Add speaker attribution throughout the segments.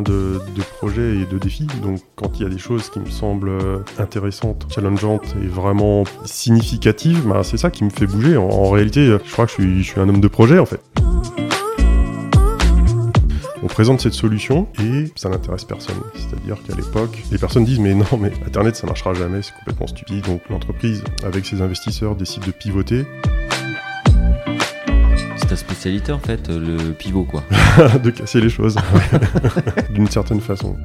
Speaker 1: de, de projet et de défi. Donc quand il y a des choses qui me semblent intéressantes, challengeantes et vraiment significatives, bah, c'est ça qui me fait bouger. En, en réalité, je crois que je suis, je suis un homme de projet en fait. On présente cette solution et ça n'intéresse personne. C'est-à-dire qu'à l'époque, les personnes disent mais non, mais Internet ça marchera jamais, c'est complètement stupide. Donc l'entreprise, avec ses investisseurs, décide de pivoter.
Speaker 2: Spécialité en fait, le pivot quoi.
Speaker 1: de casser les choses, d'une certaine façon.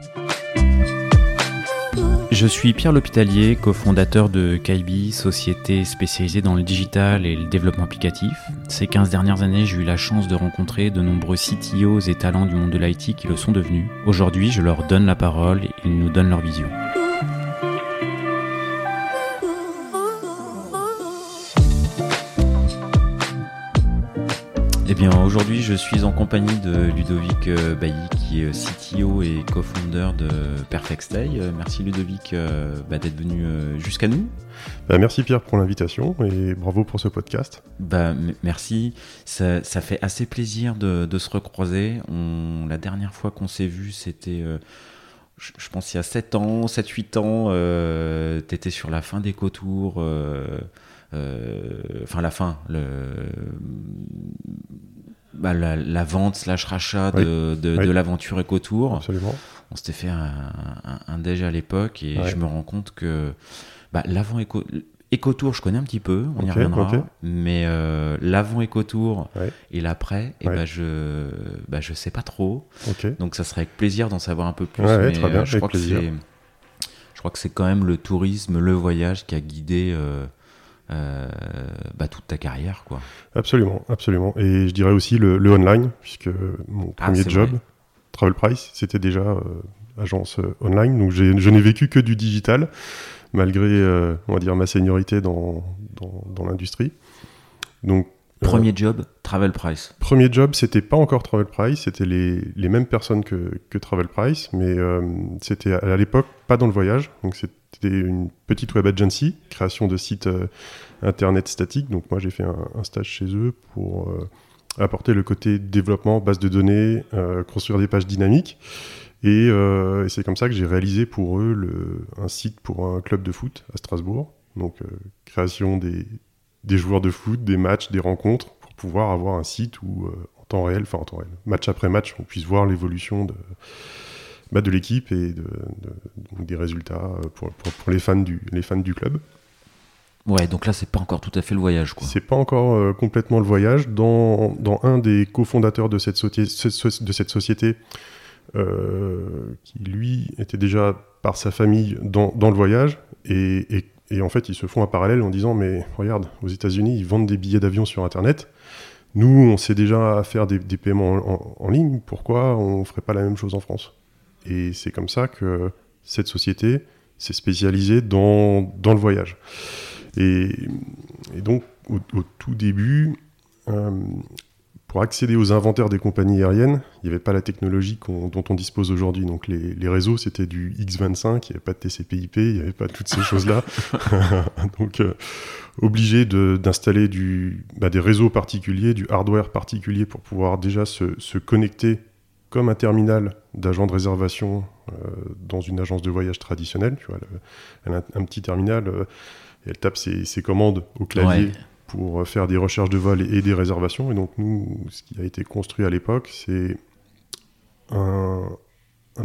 Speaker 3: Je suis Pierre L'Hôpitalier, cofondateur de Kaibi, société spécialisée dans le digital et le développement applicatif. Ces 15 dernières années, j'ai eu la chance de rencontrer de nombreux CTOs et talents du monde de l'IT qui le sont devenus. Aujourd'hui, je leur donne la parole et ils nous donnent leur vision. Eh bien, aujourd'hui, je suis en compagnie de Ludovic euh, Bailly, qui est CTO et co-founder de Perfect Stay. Euh, merci Ludovic euh, bah, d'être venu jusqu'à nous.
Speaker 1: Bah, merci Pierre pour l'invitation et bravo pour ce podcast.
Speaker 3: Bah, merci, ça, fait assez plaisir de, se recroiser. On, la dernière fois qu'on s'est vu, c'était je, pense il y a 7 ans, 7-8 ans, euh, tu étais sur la fin des cotours, euh, enfin la fin, le, bah, la, vente slash rachat de, de, l'aventure EcoTour.
Speaker 1: Absolument.
Speaker 3: On s'était fait un, un, à l'époque et je me rends compte que bah, l'avant Eco, EcoTour, je connais un petit peu, on y reviendra, mais euh, l'avant EcoTour et l'après, et eh bah, je bah, je sais pas trop. Donc ça serait avec plaisir d'en savoir un peu plus.
Speaker 1: Mais, très bien, je, crois que
Speaker 3: je crois que c'est quand même le tourisme, le voyage qui a guidé euh, euh, bah, toute ta carrière. Quoi.
Speaker 1: Absolument, absolument. Et je dirais aussi le, online, puisque mon ah, premier job, Travel Price, c'était déjà euh, agence euh, online. Donc je n'ai vécu que du digital, malgré, on va dire, ma seniorité dans, dans, dans l'industrie.
Speaker 3: Donc Premier job, Travel Price.
Speaker 1: Premier job, c'était pas encore Travel Price, c'était les, les, mêmes personnes que, que Travel Price, mais c'était à l'époque pas dans le voyage, donc c'était une petite web agency, création de sites euh, internet statiques. Donc moi j'ai fait un, stage chez eux pour euh, apporter le côté développement, base de données, euh, construire des pages dynamiques. Et, c'est comme ça que j'ai réalisé pour eux le, un site pour un club de foot à Strasbourg. Donc création des, des, joueurs de foot, des matchs, des rencontres, pour pouvoir avoir un site où en temps réel, enfin en temps réel, match après match, on puisse voir l'évolution de bah, de l'équipe et de, des résultats pour, pour, les, fans du, les fans du club.
Speaker 3: Ouais, donc là, c'est pas encore tout à fait le voyage.
Speaker 1: C'est pas encore euh, complètement le voyage. Dans, dans un des cofondateurs de cette, de cette société, euh, qui lui était déjà par sa famille dans, dans le voyage, et, et, et, en fait, ils se font un parallèle en disant Mais regarde, aux États-Unis, ils vendent des billets d'avion sur Internet. Nous, on sait déjà faire des, paiements en, ligne. Pourquoi on ferait pas la même chose en France? Et c'est comme ça que cette société s'est spécialisée dans, dans, le voyage. Et, donc, au, tout début, euh, pour accéder aux inventaires des compagnies aériennes, il n'y avait pas la technologie dont on dispose aujourd'hui. Donc les, les réseaux, c'était du X25, il n'y avait pas de TCP/IP, il n'y avait pas toutes ces choses-là. donc euh, obligé d'installer bah, des réseaux particuliers, du hardware particulier pour pouvoir déjà se, se connecter comme un terminal d'agent de réservation euh, dans une agence de voyage traditionnelle. Tu vois, elle a un petit terminal, euh, et elle tape ses, commandes au clavier pour euh, faire des recherches de vol et, des réservations. Et donc nous, ce qui a été construit à l'époque, c'est un,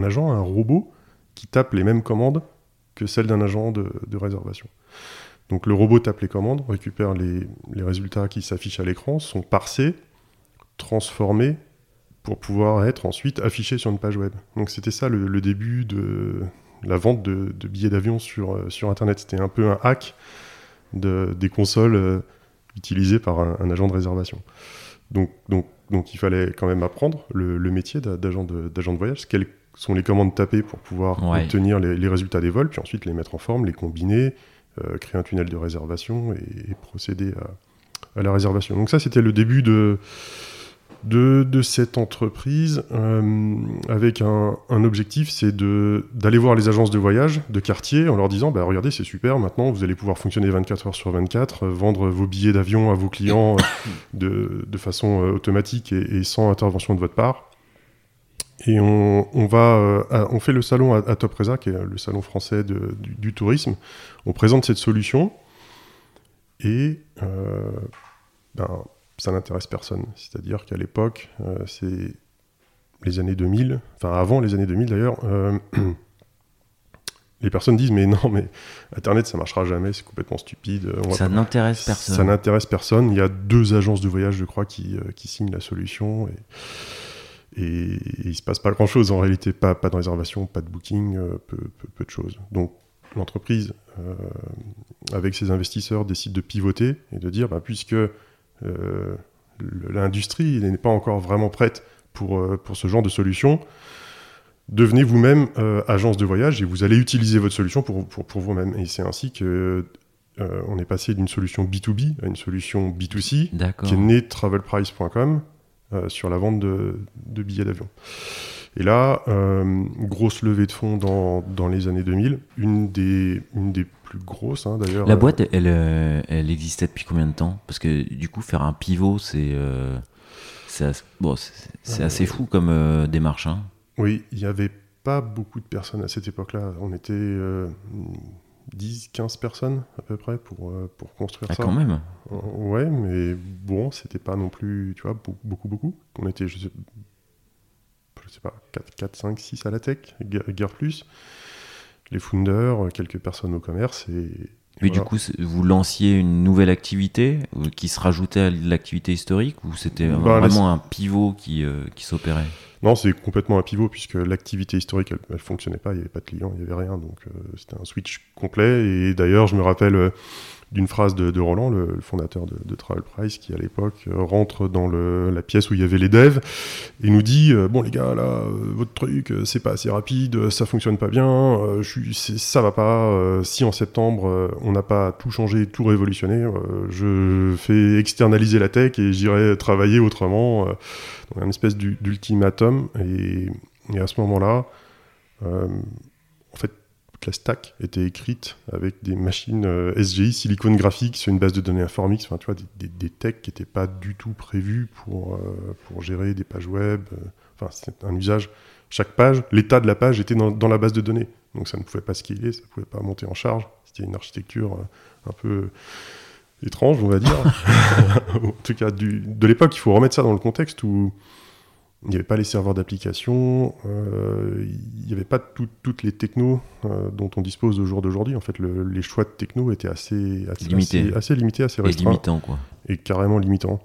Speaker 1: agent, un robot qui tape les mêmes commandes que celles d'un agent de, réservation. Donc le robot tape les commandes, récupère les, les résultats qui s'affichent à l'écran, sont parsés, transformés pour pouvoir être ensuite affiché sur une page web. Donc c'était ça le, début de la vente de, billets d'avion sur, euh, sur Internet. C'était un peu un hack de, des consoles utilisées par un, agent de réservation. Donc, donc, donc il fallait quand même apprendre le, métier d'agent de, de, voyage, quelles sont les commandes tapées pour pouvoir obtenir les, résultats des vols, puis ensuite les mettre en forme, les combiner, euh, créer un tunnel de réservation et, procéder à, à, la réservation. Donc ça c'était le début de de, cette entreprise euh, avec un, objectif, c'est d'aller voir les agences de voyage de quartier en leur disant bah, regardez, c'est super, maintenant vous allez pouvoir fonctionner 24 heures sur 24, euh, vendre vos billets d'avion à vos clients euh, de, façon automatique et, sans intervention de votre part. Et on, va, on fait le salon à, Topresa, qui est le salon français du, tourisme. On présente cette solution et ben, ça n'intéresse personne. C'est-à-dire qu'à l'époque, c'est les années 2000, enfin avant les années 2000 d'ailleurs, les personnes disent mais non mais Internet ça marchera jamais, c'est complètement stupide.
Speaker 3: ça n'intéresse personne.
Speaker 1: Ça n'intéresse personne. Il y a deux agences de voyage je crois qui, euh, qui signent la solution et, et, il se passe pas grand chose en réalité, pas, pas de réservation, pas de booking, euh, peu, peu, de choses. Donc l'entreprise euh, avec ses investisseurs décide de pivoter et de dire bah, puisque l'industrie n'est pas encore vraiment prête pour, pour ce genre de solution, devenez vous-même euh, agence de voyage et vous allez utiliser votre solution pour, pour, vous-même. Et c'est ainsi que euh, on est passé d'une solution B2B à une solution B2C qui est née travelprice.com euh, sur la vente de, de billets d'avion. Et là, grosse levée de fonds dans, dans, les années 2000, une des, une des plus grosses hein, d'ailleurs.
Speaker 3: La boîte, elle, elle existait depuis combien de temps? Parce que du coup, faire un pivot, c'est c'est bon, assez fou comme démarche. Hein.
Speaker 1: Oui, il n'y avait pas beaucoup de personnes à cette époque-là. On était 10, euh, 15 personnes à peu près pour, euh, pour construire ah,
Speaker 3: ça. quand même
Speaker 1: euh, Ouais, mais bon, c'était pas non plus, tu vois, beaucoup, beaucoup. On était, je sais, je sais pas, 4, 4, 5, 6 à la tech, guerre plus. Les founders, quelques personnes au commerce et.
Speaker 3: Mais du coup, vous lanciez une nouvelle activité qui se rajoutait à l'activité historique ou c'était bah, vraiment un pivot qui, qui s'opérait?
Speaker 1: Non, c'est complètement un pivot puisque l'activité historique, elle, elle, fonctionnait pas, il n'y avait pas de clients, il n'y avait rien, donc euh, c'était un switch complet. Et d'ailleurs, je me rappelle euh, d'une phrase de, Roland, le, fondateur de, de, Travel Price, qui à l'époque euh, rentre dans la pièce où il y avait les devs et nous dit bon les gars là, votre truc c'est pas assez rapide, ça fonctionne pas bien, je suis, ça va pas. si en septembre on n'a pas tout changé, tout révolutionné, je fais externaliser la tech et j'irai travailler autrement un espèce d'ultimatum. Et, à ce moment-là, euh, en fait, toute la stack était écrite avec des machines euh, SGI, Silicon Graphics, sur une base de données Informix, enfin, tu vois, des, des, techs qui n'étaient pas du tout prévus pour, euh, pour gérer des pages web. Enfin, c'est un usage. Chaque page, l'état de la page était dans, dans, la base de données. Donc ça ne pouvait pas scaler, ça ne pouvait pas monter en charge. C'était une architecture un peu étrange, on va dire. en tout cas, du, de l'époque, il faut remettre ça dans le contexte où il n'y avait pas les serveurs d'application, euh, il n'y avait pas toutes les technos euh, dont on dispose au jour d'aujourd'hui. En fait, les choix de techno étaient assez, assez, limités. assez, limités, assez restreints.
Speaker 3: Et limitants, quoi.
Speaker 1: Et carrément limitants.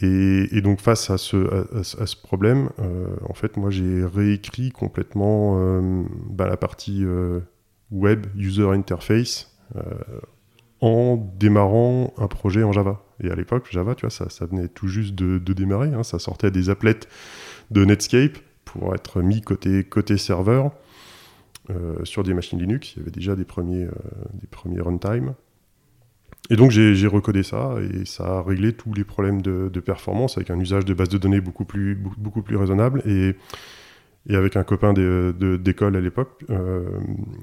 Speaker 1: Et, donc, face à ce, à, ce problème, euh, en fait, moi, j'ai réécrit complètement bah, la partie web, user interface, en démarrant un projet en Java. Et à l'époque, Java, tu vois, ça, ça venait tout juste de, démarrer. Hein. ça sortait des applets de Netscape pour être mis côté, côté serveur euh, sur des machines Linux. Il y avait déjà des premiers, euh, des premiers runtime. Et donc j'ai recodé ça et ça a réglé tous les problèmes de, performance avec un usage de base de données beaucoup plus, beaucoup, plus raisonnable. Et, et avec un copain d'école à l'époque, euh,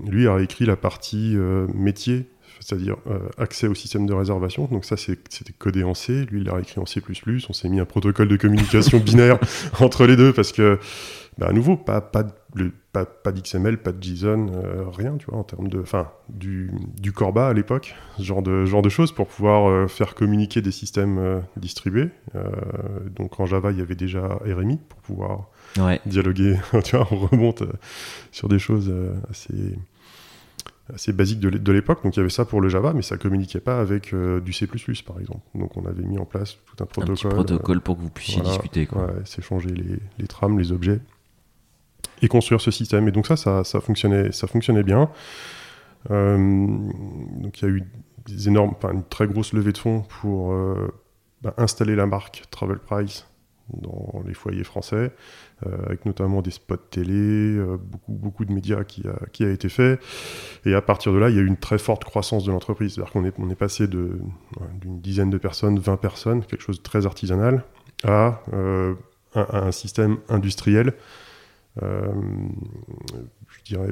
Speaker 1: lui a écrit la partie métier c'est-à-dire euh, accès au système de réservation. Donc ça, c'était codé en C. Lui, il l'a écrit en C++. On s'est mis un protocole de communication binaire entre les deux parce que, bah, à nouveau, pas, pas, pas, pas d'XML, pas de JSON, euh, rien, tu vois, en termes de, enfin, du, du Corba à l'époque, ce genre de, genre de choses pour pouvoir euh, faire communiquer des systèmes distribués. donc en Java, il y avait déjà RMI pour pouvoir dialoguer. tu vois, on remonte sur des choses assez assez basique de l'époque. Donc il y avait ça pour le Java, mais ça communiquait pas avec euh, du C++ par exemple. Donc on avait mis en place tout un protocole.
Speaker 3: Un protocole pour que vous puissiez discuter.
Speaker 1: Ouais, s'échanger les, les, trames, les objets et construire ce système. Et donc ça, ça, ça fonctionnait, ça fonctionnait bien. Euh, donc il y a eu des énormes, une très grosse levée de fonds pour euh, bah, installer la marque Travel Price dans les foyers français. Euh, avec notamment des spots télé, euh, beaucoup, de médias qui a, été fait. Et à partir de là, il y a eu une très forte croissance de l'entreprise. C'est-à-dire qu'on est, on est passé d'une dizaine de personnes, 20 personnes, quelque chose de très artisanal, à, euh, un, système industriel. je dirais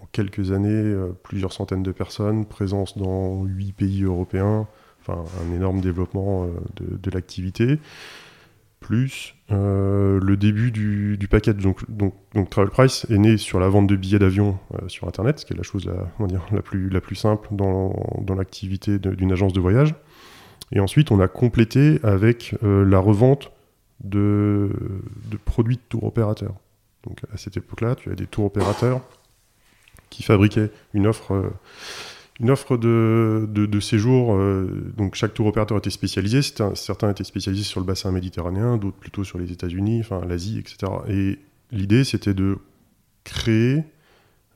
Speaker 1: en quelques années, plusieurs centaines de personnes, présence dans huit pays européens, enfin un énorme développement de l'activité plus le début du, du package. Donc, donc, donc, Travel Price est né sur la vente de billets d'avion sur Internet, ce qui est la chose la, dire, la, plus, la plus simple dans, dans l'activité d'une agence de voyage. Et ensuite, on a complété avec la revente de, de produits de tour opérateurs. Donc à cette époque-là, tu as des tours opérateurs qui fabriquaient une offre, euh, une offre de, de, séjour. Euh, donc chaque tour opérateur était spécialisé. certains étaient spécialisés sur le bassin méditerranéen, d'autres plutôt sur les États-Unis, enfin l'Asie, etc. Et l'idée, c'était de créer,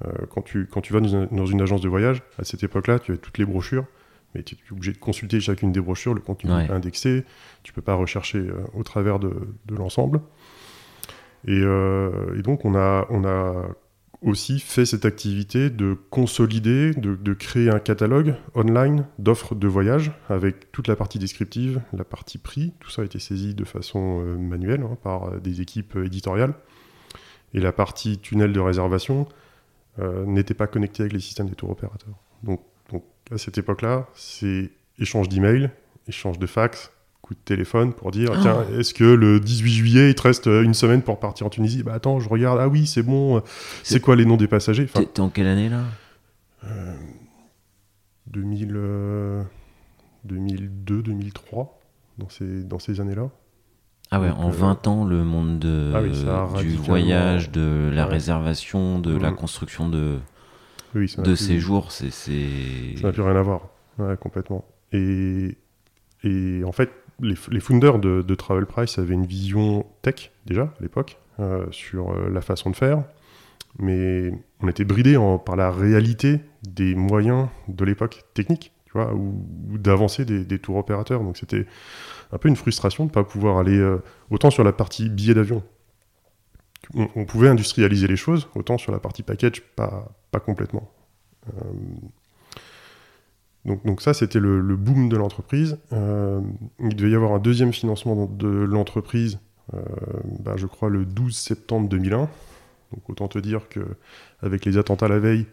Speaker 1: euh, quand, tu, quand tu vas dans une, agence de voyage, à cette époque-là, tu as toutes les brochures, mais tu es obligé de consulter chacune des brochures, le contenu est indexé, tu peux pas rechercher au travers de, de l'ensemble. Et, et, donc on a, on a aussi fait cette activité de consolider, de, créer un catalogue online d'offres de voyage avec toute la partie descriptive, la partie prix. Tout ça a été saisi de façon euh, manuelle hein, par euh, des équipes éditoriales. Et la partie tunnel de réservation euh, n'était pas connectée avec les systèmes des tours opérateurs. Donc, donc à cette époque-là, c'est échange d'emails, échange de fax, coup de téléphone pour dire ah. tiens est-ce que le 18 juillet il te reste euh, une semaine pour partir en Tunisie? Bah attends je regarde. Ah oui c'est bon. C'est quoi les noms des passagers?
Speaker 3: Enfin, t'es en quelle année là?
Speaker 1: 2000 2002 2003 dans ces dans ces années là
Speaker 3: ah ouais, en 20 euh, ans, le monde de, ah du voyage, de la réservation, de la mm. construction de, de séjours, c'est... Ça
Speaker 1: n'a plus rien à voir, ouais, complètement. Et, et en fait, les, les de, Travel Price avaient une vision tech déjà à l'époque euh, sur euh, la façon de faire, mais on était bridé par la réalité des moyens de l'époque technique, tu vois, ou, d'avancer des, tours opérateurs. Donc c'était un peu une frustration de ne pas pouvoir aller euh, autant sur la partie billet d'avion. On, pouvait industrialiser les choses, autant sur la partie package, pas complètement. Donc, ça, c'était le, boom de l'entreprise. Euh, il devait y avoir un deuxième financement de l'entreprise, euh, bah, je crois le 12 septembre 2001. Donc autant te dire que avec les attentats la veille,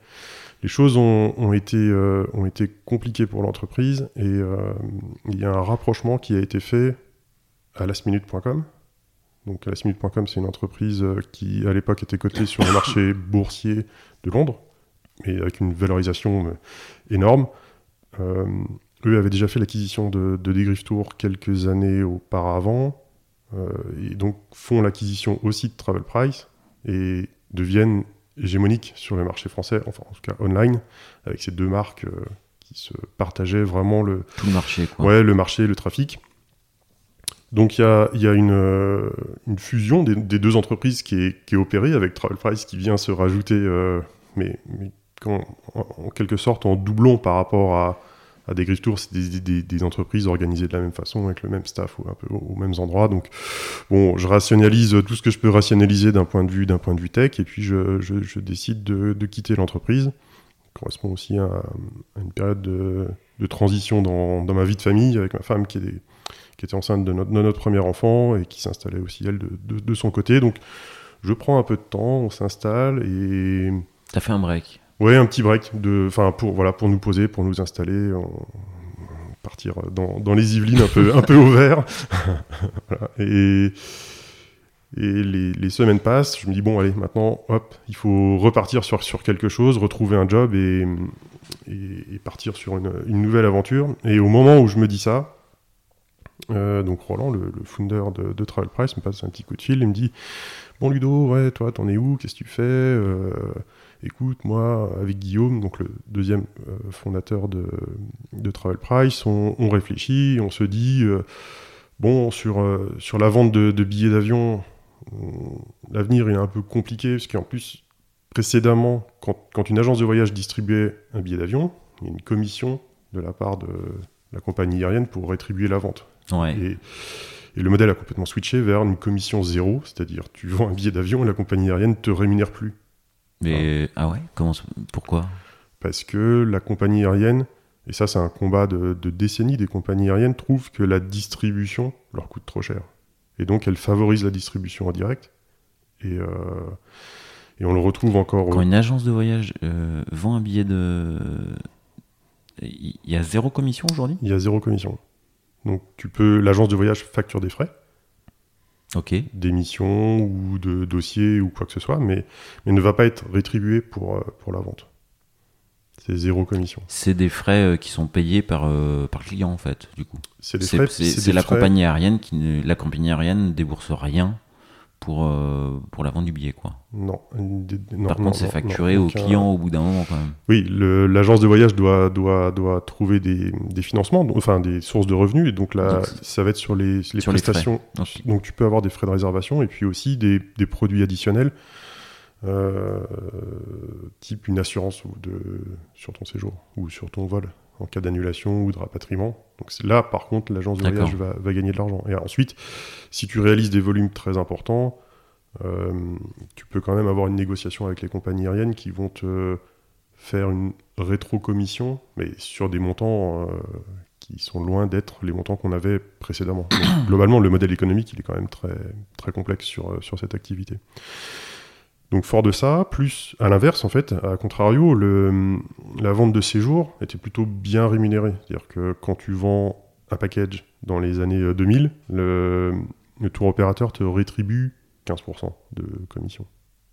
Speaker 1: les choses ont, été, euh, été compliquées pour l'entreprise et il y a un rapprochement qui a été fait à lastminute.com. Donc lastminute.com, c'est une entreprise qui à l'époque était cotée sur le marché boursier de Londres, et avec une valorisation énorme. Euh, eux avaient déjà fait l'acquisition de, de Tour quelques années auparavant, euh, et donc font l'acquisition aussi de Travel Price, et deviennent hégémoniques sur le marché français, enfin en tout cas online, avec ces deux marques euh, qui se partageaient vraiment le...
Speaker 3: Tout le marché, quoi.
Speaker 1: Ouais, le marché, le trafic. Donc il y a, y a une, une, fusion des, deux entreprises qui est, qui est, opérée avec Travel Price qui vient se rajouter, mais, mais en, quelque sorte en doublon par rapport à, des Griff Tours, c'est des, entreprises organisées de la même façon, avec le même staff ou un peu aux mêmes endroits. Donc, bon, je rationalise tout ce que je peux rationaliser d'un point de vue d'un point de vue tech, et puis je, décide de, quitter l'entreprise. Correspond aussi à, une période de, transition dans, ma vie de famille, avec ma femme qui, était enceinte de notre, notre, premier enfant et qui s'installait aussi elle de, son côté. Donc, je prends un peu de temps, on s'installe et.
Speaker 3: T'as fait un break
Speaker 1: oui, un petit break enfin pour voilà pour nous poser, pour nous installer, partir dans, les Yvelines un peu un au vert. Et et les, semaines passent. Je me dis bon allez maintenant hop, il faut repartir sur quelque chose, retrouver un job et et, partir sur une, nouvelle aventure. Et au moment où je me dis ça, euh, donc Roland, le, le founder de, de, Travel Price, me passe un petit coup de fil. Il me dit Bon, Ludo, ouais, toi, t'en es où? Qu'est-ce que tu fais? Euh, écoute, moi, avec Guillaume, donc le deuxième euh, fondateur de, Travel Price, on, réfléchit, on se dit, euh, bon, sur, euh, sur la vente de, billets d'avion, l'avenir est un peu compliqué, parce qu'en plus, précédemment, quand, une agence de voyage distribuait un billet d'avion, il y a une commission de la part de la compagnie aérienne pour rétribuer la vente. Et, et le modèle a complètement switché vers une commission zéro, c'est-à-dire tu vends un billet d'avion et la compagnie aérienne ne te rémunère plus.
Speaker 3: Mais ah ouais Comment Pourquoi?
Speaker 1: Parce que la compagnie aérienne, et ça c'est un combat de, décennies, des compagnies aériennes trouvent que la distribution leur coûte trop cher. Et donc elles favorisent la distribution en direct. Et, euh, et on le retrouve encore.
Speaker 3: Quand une agence de voyage euh, vend un billet de. Il y a zéro commission aujourd'hui?
Speaker 1: Il y a zéro commission. Donc tu peux. L'agence de voyage facture des frais. D'émissions ou de dossiers ou quoi que ce soit, mais, mais ne va pas être rétribué pour, euh, pour la vente. C'est zéro commission.
Speaker 3: C'est des frais euh, qui sont payés par, euh, par client en fait, du coup.
Speaker 1: C'est des frais.
Speaker 3: C'est la compagnie aérienne qui ne, la compagnie aérienne ne débourse rien pour, euh, pour la vente du billet, quoi.
Speaker 1: Non.
Speaker 3: Par contre, c'est facturé au client au bout d'un moment, quand même.
Speaker 1: Oui, l'agence de voyage doit, doit, doit trouver des, des, financements, enfin des sources de revenus, et donc là, ça va être sur les, les prestations. donc tu peux avoir des frais de réservation et puis aussi des, des produits additionnels. Euh, type une assurance de, sur ton séjour ou sur ton vol en cas d'annulation ou de rapatriement. Donc là, par contre, l'agence de voyage va, va, gagner de l'argent. Et ensuite, si tu réalises des volumes très importants, euh, tu peux quand même avoir une négociation avec les compagnies aériennes qui vont te faire une rétro-commission, mais sur des montants euh, qui sont loin d'être les montants qu'on avait précédemment. Donc, globalement, le modèle économique, il est quand même très, très complexe sur, sur cette activité. Donc fort de ça, plus à l'inverse en fait, à contrario, le, la vente de séjour était plutôt bien rémunérée. C'est-à-dire que quand tu vends un package dans les années 2000, euh, le, le tour opérateur te rétribue 15% de commission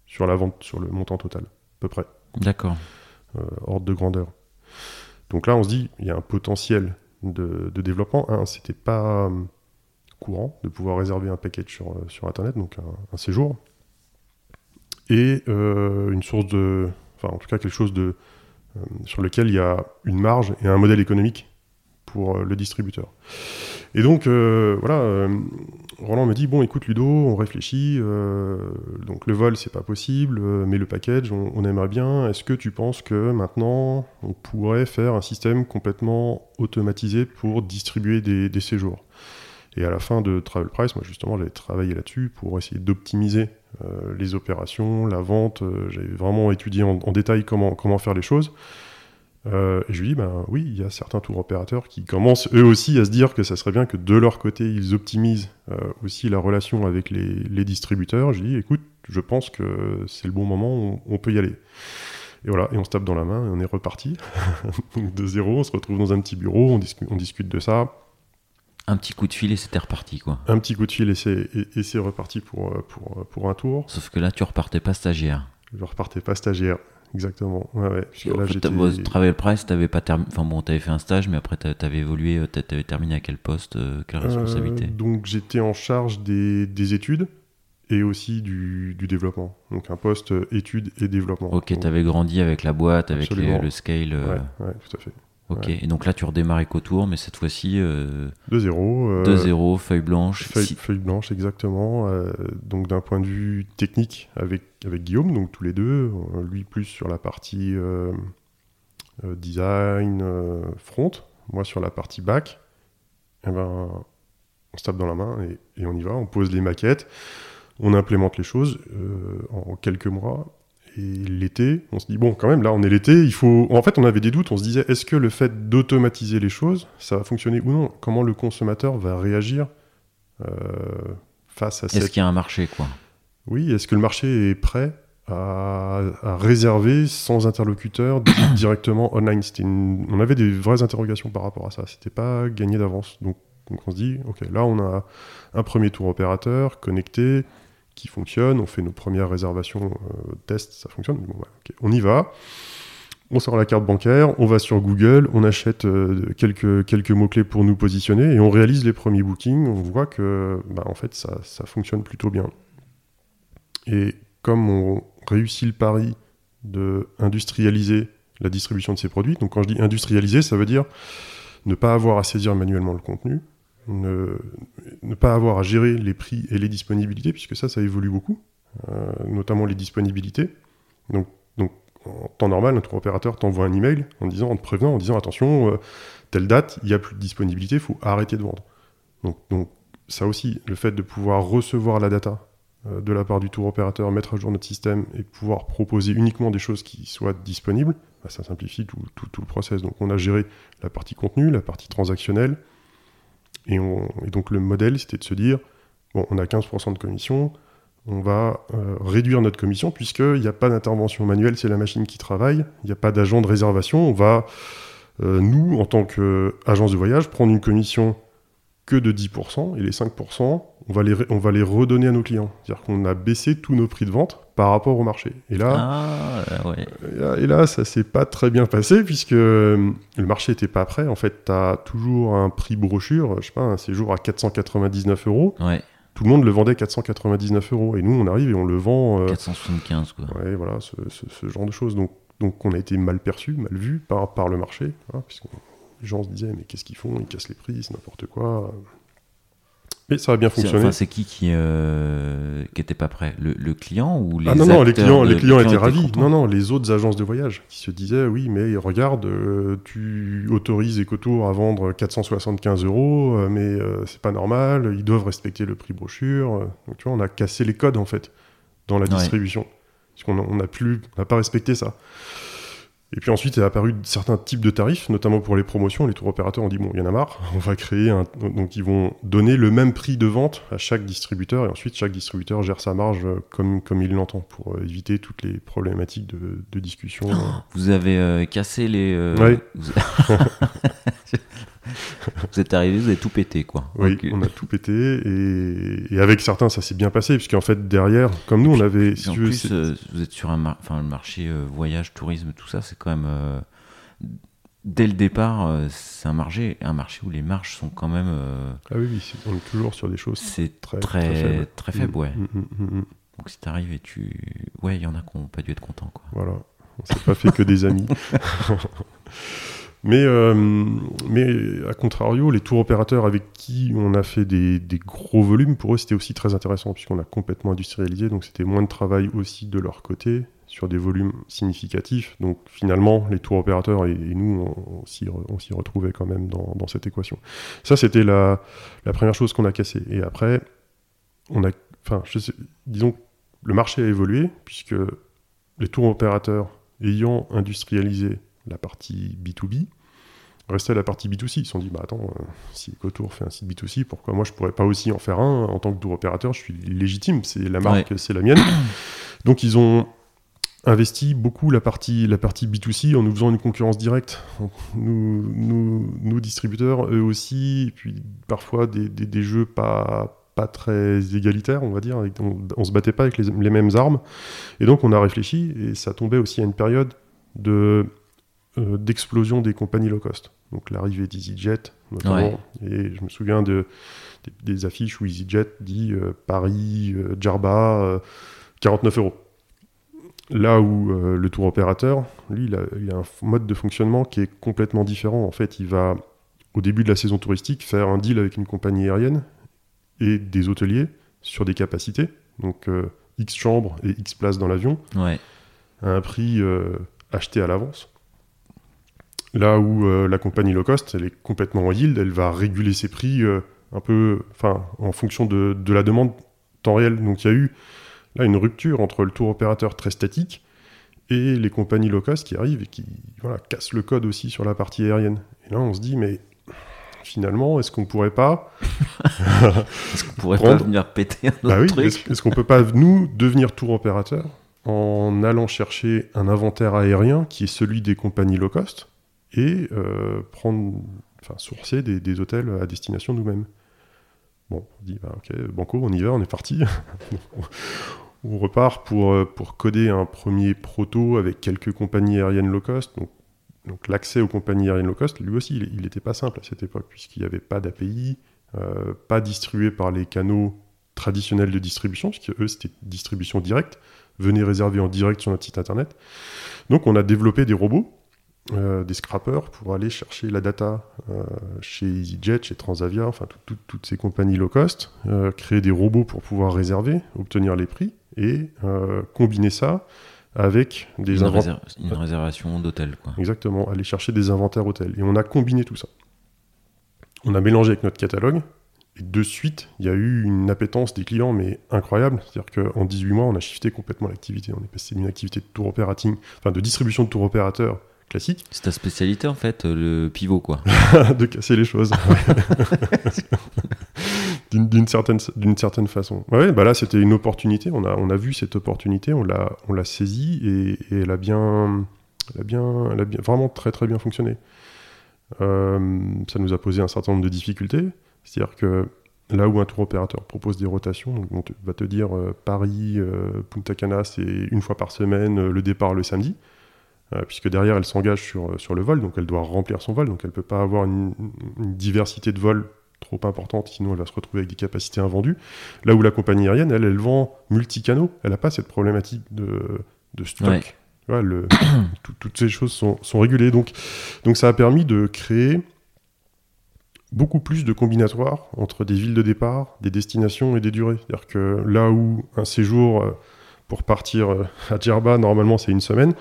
Speaker 1: sur la vente, sur le montant total, à peu près.
Speaker 3: D'accord.
Speaker 1: Euh, ordre de grandeur. Donc là, on se dit, il y a un potentiel de, développement. Un, c'était pas euh, courant de pouvoir réserver un package sur, sur Internet, donc un séjour et euh, une source de, enfin en tout cas quelque chose de, euh, sur lequel il y a une marge et un modèle économique pour euh, le distributeur. Et donc voilà, Roland me dit bon écoute Ludo, on réfléchit, donc le vol c'est pas possible, mais le package on, aimerait bien. Est-ce que tu penses que maintenant on pourrait faire un système complètement automatisé pour distribuer des, des séjours? Et à la fin de Travel Price, moi justement, j'avais travaillé là-dessus pour essayer d'optimiser euh, les opérations, la vente. Euh, j'avais vraiment étudié en, détail comment, faire les choses. Euh, et je lui dis, ben oui, il y a certains tours opérateurs qui commencent eux aussi à se dire que ça serait bien que de leur côté, ils optimisent aussi la relation avec les, distributeurs. Je lui dis, écoute, je pense que c'est le bon moment, on, peut y aller. Et voilà, et on se tape dans la main et on est reparti. de zéro, on se retrouve dans un petit bureau, on, on discute de ça
Speaker 3: un petit coup de fil et c'était reparti quoi.
Speaker 1: Un petit coup de fil et c'est, reparti pour, euh, pour, euh, pour un tour.
Speaker 3: Sauf que là tu repartais pas stagiaire.
Speaker 1: Je repartais pas stagiaire, exactement. Ouais, ouais.
Speaker 3: Là, Price, t'avais pas terminé. Enfin bon, t'avais fait un stage, mais après t'avais évolué, euh, t'avais terminé à quel poste, quelle responsabilité?
Speaker 1: Donc j'étais en charge des, des études et aussi du, du, développement. Donc un poste études et développement.
Speaker 3: Ok, t'avais grandi avec la boîte, avec le scale.
Speaker 1: Ouais, ouais, tout à fait.
Speaker 3: Ok, et donc là tu redémarres EcoTour, mais cette fois-ci. Euh...
Speaker 1: 2-0.
Speaker 3: 2-0, feuille blanche.
Speaker 1: Feuille, blanche, exactement. Euh, donc d'un point de vue technique avec, avec Guillaume, donc tous les deux, euh, lui plus sur la partie euh, design, front, moi sur la partie back. Et eh ben, on se tape dans la main et, et, on y va, on pose les maquettes, on implémente les choses en quelques mois et l'été, on se dit, bon, quand même, là, on est l'été, il faut. En fait, on avait des doutes, on se disait, est-ce que le fait d'automatiser les choses, ça va fonctionner ou non? Comment le consommateur va réagir euh, face à cette.
Speaker 3: Est-ce qu'il y a un marché, quoi?
Speaker 1: Oui, est-ce que le marché est prêt à, réserver sans interlocuteur directement online? On avait des vraies interrogations par rapport à ça, c'était pas gagné d'avance. Donc, donc on se dit, ok, là, on a un premier tour opérateur connecté qui fonctionne, on fait nos premières réservations, euh, tests, ça fonctionne, on y va. On sort la carte bancaire, on va sur Google, on achète euh, quelques, mots-clés pour nous positionner et on réalise les premiers bookings. On voit que bah, en fait, ça, ça, fonctionne plutôt bien. Et comme on réussit le pari de industrialiser la distribution de ces produits, donc quand je dis industrialiser, ça veut dire ne pas avoir à saisir manuellement le contenu, ne, pas avoir à gérer les prix et les disponibilités, puisque ça, ça évolue beaucoup, euh, notamment les disponibilités. Donc, en temps normal, notre opérateur t'envoie un email en, disant, en te prévenant, en disant attention, euh, telle date, il n'y a plus de disponibilité, il faut arrêter de vendre. Donc, ça aussi, le fait de pouvoir recevoir la data euh, de la part du tour opérateur, mettre à jour notre système et pouvoir proposer uniquement des choses qui soient disponibles, bah, ça simplifie tout, tout, tout, le process. Donc on a géré la partie contenu, la partie transactionnelle, et, donc le modèle, c'était de se dire, bon, on a 15% de commission, on va euh, réduire notre commission puisqu'il n'y a pas d'intervention manuelle, c'est la machine qui travaille, il n'y a pas d'agent de réservation, on va, euh, nous, en tant qu'agence de voyage, prendre une commission que de 10%, et les 5%, on va les, on va les redonner à nos clients. C'est-à-dire qu'on a baissé tous nos prix de vente par rapport au marché. Et là,
Speaker 3: ah, ouais.
Speaker 1: et là, ça s'est pas très bien passé puisque le marché n'était pas prêt. En fait, tu as toujours un prix brochure, je sais pas, un séjour à 499 euros.
Speaker 3: Ouais.
Speaker 1: Tout le monde le vendait 499 euros. Et nous, on arrive et on le vend.
Speaker 3: 475, quoi.
Speaker 1: Ouais, voilà, ce, genre de choses. Donc, donc, on a été mal perçu, mal vu par, par le marché. Hein, puisque les gens se disaient, mais qu'est-ce qu'ils font? Ils cassent les prix, c'est n'importe quoi. Mais ça a bien fonctionné.
Speaker 3: C'est qui qui, euh, qui était pas prêt? Le, client ou les
Speaker 1: Ah non, non, les clients, les clients étaient ravis. non, non, les autres agences de voyage qui se disaient oui, mais regarde, euh, tu autorises EcoTour à vendre 475 euros, euh, mais c'est pas normal, ils doivent respecter le prix brochure. Donc tu vois, on a cassé les codes en fait dans la distribution. Parce qu'on n'a plus, on n'a pas respecté ça. Et puis ensuite est apparu certains types de tarifs, notamment pour les promotions. Les tours opérateurs ont dit bon, il y en a marre, on va créer un. Donc ils vont donner le même prix de vente à chaque distributeur et ensuite chaque distributeur gère sa marge comme, comme il l'entend pour euh, éviter toutes les problématiques de, de discussion. Oh,
Speaker 3: vous avez euh, cassé les. Euh... Vous êtes arrivé, vous avez tout pété, quoi.
Speaker 1: Oui, on a tout pété, et, avec certains, ça s'est bien passé, puisqu'en fait, derrière, comme nous, on avait...
Speaker 3: en plus, euh, vous êtes sur un enfin, le marché euh, voyage, tourisme, tout ça, c'est quand même... Euh, dès le départ, c'est un marché, un marché où les marges sont quand même...
Speaker 1: ah oui, oui, on est toujours sur des choses
Speaker 3: c'est très, très, très faible.
Speaker 1: Mm,
Speaker 3: ouais.
Speaker 1: Mm, mm,
Speaker 3: Donc si t'arrives et tu... Ouais, il y en a qui n'ont pas dû être contents, quoi.
Speaker 1: Voilà, on s'est pas fait que des amis. Mais, euh, mais à contrario, les tours opérateurs avec qui on a fait des, gros volumes, pour eux c'était aussi très intéressant puisqu'on a complètement industrialisé, donc c'était moins de travail aussi de leur côté sur des volumes significatifs. Donc finalement, les tours opérateurs et, nous, on, s'y retrouvait quand même dans, cette équation. Ça, c'était la, première chose qu'on a cassée. Et après, on a, enfin, disons, le marché a évolué puisque les tours opérateurs ayant industrialisé la partie B2B, restait la partie B2C. Ils se sont dit, bah attends, euh, si EcoTour fait un site B2C, pourquoi moi je pourrais pas aussi en faire un en tant que tour opérateur? Je suis légitime, c'est la marque, c'est la mienne. Donc ils ont investi beaucoup la partie, la partie B2C en nous faisant une concurrence directe. Nous, nous, nous distributeurs, eux aussi, et puis parfois des, des, jeux pas pas très égalitaires, on va dire. On, on se battait pas avec les, les, mêmes armes. Et donc on a réfléchi, et ça tombait aussi à une période de euh, d'explosion des compagnies low cost. Donc l'arrivée d'EasyJet, notamment. Et je me souviens de, des, affiches où EasyJet dit euh, Paris, euh, Djerba, 49 euros. Là où le tour opérateur, lui, il a, il a, un mode de fonctionnement qui est complètement différent. En fait, il va, au début de la saison touristique, faire un deal avec une compagnie aérienne et des hôteliers sur des capacités. Donc X chambres et X places dans l'avion.
Speaker 3: Ouais.
Speaker 1: À un prix acheté à l'avance. Là où euh, la compagnie low cost, elle est complètement en yield, elle va réguler ses prix euh, un peu, enfin, en fonction de, de, la demande temps réel. Donc il y a eu là une rupture entre le tour opérateur très statique et les compagnies low cost qui arrivent et qui voilà, cassent le code aussi sur la partie aérienne. Et là, on se dit, mais finalement, est-ce qu'on pourrait pas.
Speaker 3: est-ce qu'on pourrait pas venir péter un
Speaker 1: bah
Speaker 3: autre
Speaker 1: Est-ce, est-ce qu'on peut pas, nous, devenir tour opérateur en allant chercher un inventaire aérien qui est celui des compagnies low cost et euh, prendre, enfin, sourcer des, des, hôtels à destination nous-mêmes. Bon, on dit, bah, ok, banco, on y va, on est parti. on repart pour, euh, pour coder un premier proto avec quelques compagnies aériennes low cost. Donc, donc l'accès aux compagnies aériennes low cost, lui aussi, il n'était pas simple à cette époque, puisqu'il n'y avait pas d'API, euh, pas distribué par les canaux traditionnels de distribution, puisque eux, c'était distribution directe. Venez réserver en direct sur notre site internet. Donc, on a développé des robots euh, des scrappers pour aller chercher la data euh, chez EasyJet, chez Transavia, enfin toutes ces compagnies low cost, euh, créer des robots pour pouvoir réserver, obtenir les prix et combiner ça avec des
Speaker 3: une, une réservation d'hôtel.
Speaker 1: Exactement, aller chercher des inventaires hôtels. Et on a combiné tout ça. On a mélangé avec notre catalogue. Et de suite, il y a eu une appétence des clients, mais incroyable. C'est-à-dire qu'en 18 mois, on a shifté complètement l'activité. On est passé d'une activité de tour opérating, enfin de distribution de tour opérateurs classique.
Speaker 3: C'est ta spécialité en fait, le pivot quoi.
Speaker 1: de casser les choses. d'une certaine, certaine façon. Ouais, bah là c'était une opportunité, on a, on a vu cette opportunité, on l'a, on l'a saisie et, et, elle, a bien, elle, a bien, elle a bien, vraiment très très bien fonctionné. Euh, ça nous a posé un certain nombre de difficultés, c'est-à-dire que Là où un tour opérateur propose des rotations, donc on va te dire Paris, Punta Cana, c'est une fois par semaine, le départ le samedi. Puisque derrière elle s'engage sur, sur le vol, donc elle doit remplir son vol, donc elle ne peut pas avoir une, une diversité de vols trop importante, sinon elle va se retrouver avec des capacités invendues. Là où la compagnie aérienne, elle, elle vend multicanaux, elle n'a pas cette problématique de, de stock. le, toutes ces choses sont, sont, régulées. Donc, donc ça a permis de créer beaucoup plus de combinatoires entre des villes de départ, des destinations et des durées. C'est-à-dire que là où un séjour euh, pour partir euh, à Djerba, normalement c'est une semaine,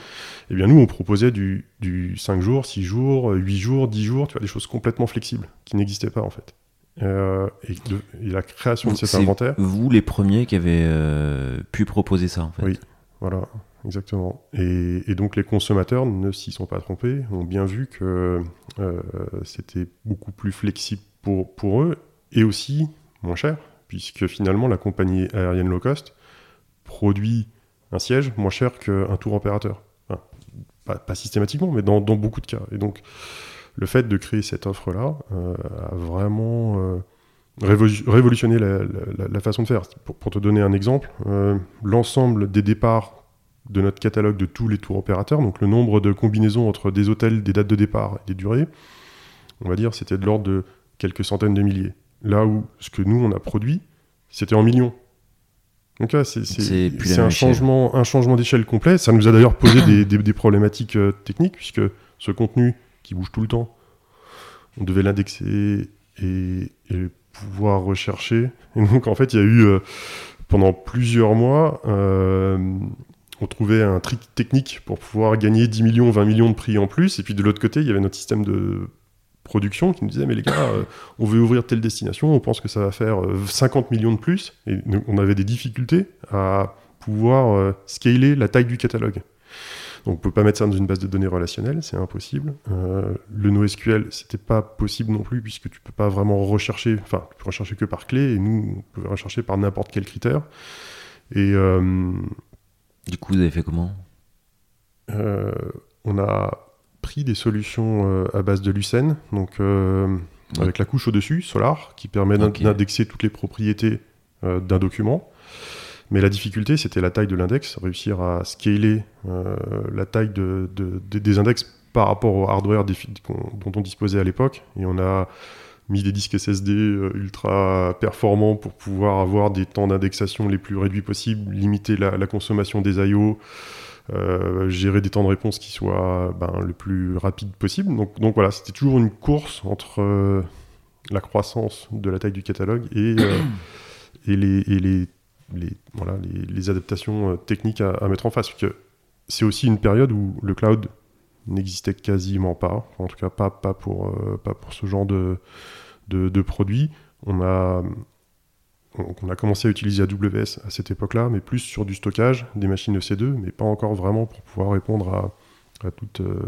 Speaker 1: eh bien nous on proposait du, du 5 jours, 6 jours, 8 jours, 10 jours, tu vois, des choses complètement flexibles, qui n'existaient pas en fait. Euh, et, la création de cet inventaire.
Speaker 3: Vous, les premiers qui avez euh, pu proposer ça, en fait.
Speaker 1: Oui, voilà, exactement. Et, donc les consommateurs ne s'y sont pas trompés, ont bien vu que euh, c'était beaucoup plus flexible pour, pour eux et aussi moins cher, puisque finalement la compagnie aérienne low cost produit un siège moins cher qu'un tour opérateur. pas, systématiquement, mais dans, beaucoup de cas. Et donc le fait de créer cette offre-là euh, a vraiment euh, révolutionné la, façon de faire. Pour, te donner un exemple, euh, l'ensemble des départs de notre catalogue de tous les tours opérateurs, donc le nombre de combinaisons entre des hôtels, des dates de départ et des durées, on va dire, c'était de l'ordre de quelques centaines de milliers. Là où ce que nous, on a produit, c'était en millions. Donc là, c'est un changement, un changement d'échelle complet. Ça nous a d'ailleurs posé des, des, problématiques techniques, puisque ce contenu qui bouge tout le temps. On devait l'indexer et, pouvoir rechercher. Et donc, en fait, il y a eu, euh, pendant plusieurs mois, euh, on trouvait un trick technique pour pouvoir gagner 10 millions, 20 millions de prix en plus. Et puis, de l'autre côté, il y avait notre système de production qui nous disait mais les gars euh, on veut ouvrir telle destination on pense que ça va faire 50 millions de plus et on avait des difficultés à pouvoir scaler la taille du catalogue donc on peut pas mettre ça dans une base de données relationnelle, c'est impossible. Euh, le NoSQL, c'était pas possible non plus puisque tu peux pas vraiment rechercher, enfin tu peux rechercher que par clé et nous on peut rechercher par n'importe quel critère. Et euh,
Speaker 3: du coup vous avez fait comment?
Speaker 1: euh, On a pris des solutions à base de Lucene, donc avec la couche au-dessus, Solar, qui permet d'indexer toutes les propriétés d'un document. Mais la difficulté, c'était la taille de l'index, réussir à scaler euh, la taille de, des index par rapport au hardware dont on disposait à l'époque. Et on a mis des disques SSD euh, ultra performants pour pouvoir avoir des temps d'indexation les plus réduits possibles, limiter la, consommation des I.O., euh, gérer des temps de réponse qui soient ben, le plus rapide possible. Donc, donc voilà, c'était toujours une course entre la croissance de la taille du catalogue et, et, les, et les les, voilà, les, adaptations euh, techniques à, mettre en face. C'est aussi une période où le cloud n'existait quasiment pas, en tout cas pas, pas, pour, euh, pas pour ce genre de, de, produits. On a, on, a commencé à utiliser AWS à cette époque-là, mais plus sur du stockage, des machines EC2, mais pas encore vraiment pour pouvoir répondre à, euh,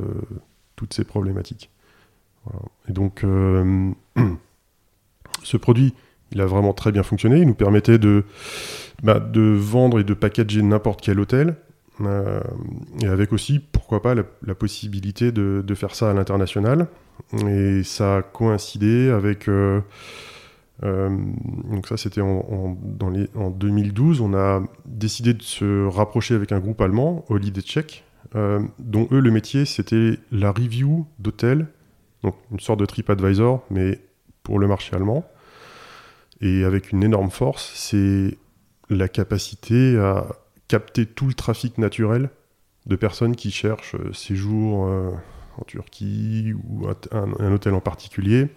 Speaker 1: toutes ces problématiques. Et donc, ce produit, il a vraiment très bien fonctionné. Il nous permettait de, bah, vendre et de packager n'importe quel hôtel. Euh, et avec aussi, pourquoi pas, la, possibilité de, de, faire ça à l'international. Et ça a coïncidé avec. Euh, euh, donc, ça, c'était en, en 2012. On a décidé de se rapprocher avec un groupe allemand, Holiday Check, dont eux, le métier, c'était la review d'hôtels. Donc, une sorte de TripAdvisor, mais pour le marché allemand. Et avec une énorme force, c'est la capacité à capter tout le trafic naturel de personnes qui cherchent euh, séjour euh, en Turquie ou un, hôtel en particulier.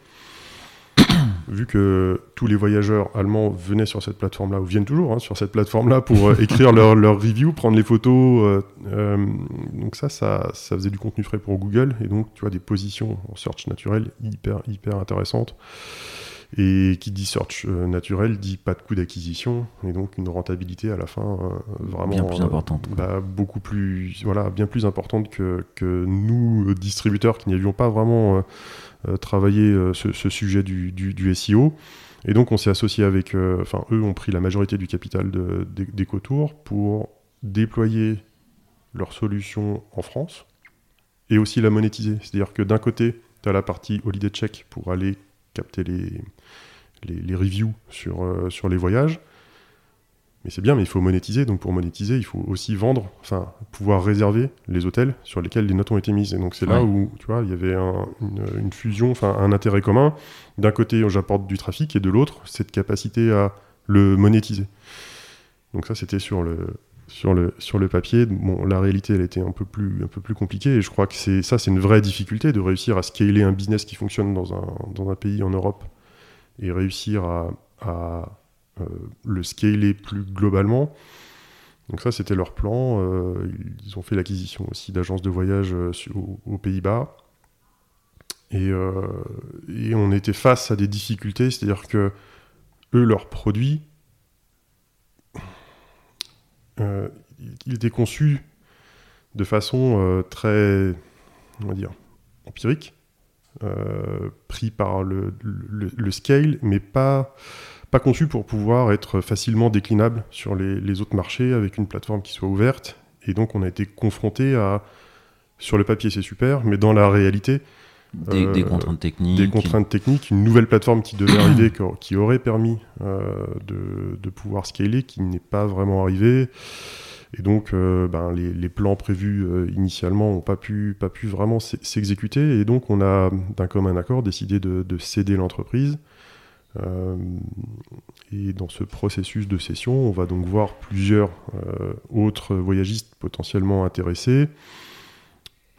Speaker 1: Vu que tous les voyageurs allemands venaient sur cette plateforme-là, ou viennent toujours hein, sur cette plateforme-là pour euh, écrire leur, leur, review, prendre les photos. donc ça, ça, ça faisait du contenu frais pour Google. Et donc, tu vois, des positions en search naturel hyper, hyper intéressantes. Et qui dit search euh, naturel dit pas de coût d'acquisition et donc une rentabilité à la fin euh, vraiment
Speaker 3: bien plus importante.
Speaker 1: Bah, beaucoup plus voilà bien plus importante que, que nous distributeurs qui n'avions pas vraiment euh, travaillé ce, sujet du, du, SEO. Et donc on s'est associé avec, enfin eux ont pris la majorité du capital d'EcoTour pour déployer leur solution en France et aussi la monétiser. C'est-à-dire que d'un côté, tu as la partie Holiday Check pour aller capter les, les, reviews sur, sur les voyages. Mais c'est bien, mais il faut monétiser. Donc pour monétiser, il faut aussi vendre, enfin pouvoir réserver les hôtels sur lesquels les notes ont été mises. Et donc c'est là où tu vois, il y avait une, fusion, enfin un intérêt commun. D'un côté, j'apporte du trafic, et de l'autre, cette capacité à le monétiser. Donc ça, c'était sur le sur le sur le papier. Bon, la réalité, elle était un peu plus un peu plus compliquée. Et je crois que c'est ça, c'est une vraie difficulté de réussir à scaler un business qui fonctionne dans un dans un pays en Europe et réussir à, à le scaler plus globalement. Donc ça, c'était leur plan. Euh, ils ont fait l'acquisition aussi d'agences de voyage euh, aux, Pays-Bas. Et, et, on était face à des difficultés, c'est-à-dire que eux, leurs produits, il était conçu de façon très, on va dire, empirique, pris par le, le, scale, mais pas pas conçu pour pouvoir être facilement déclinable sur les, autres marchés avec une plateforme qui soit ouverte. Et donc on a été confronté à, sur le papier c'est super, mais dans la réalité,
Speaker 3: des, euh, contraintes techniques.
Speaker 1: Des contraintes techniques, une nouvelle plateforme qui devait arriver, qui aurait permis euh, de, pouvoir scaler, qui n'est pas vraiment arrivée. Et donc, euh, ben, les, plans prévus initialement n'ont pas pu, pas pu vraiment s'exécuter. Et donc, on a, d'un commun accord, décidé de, de céder l'entreprise et dans ce processus de session, on va donc voir plusieurs euh, autres voyagistes potentiellement intéressés.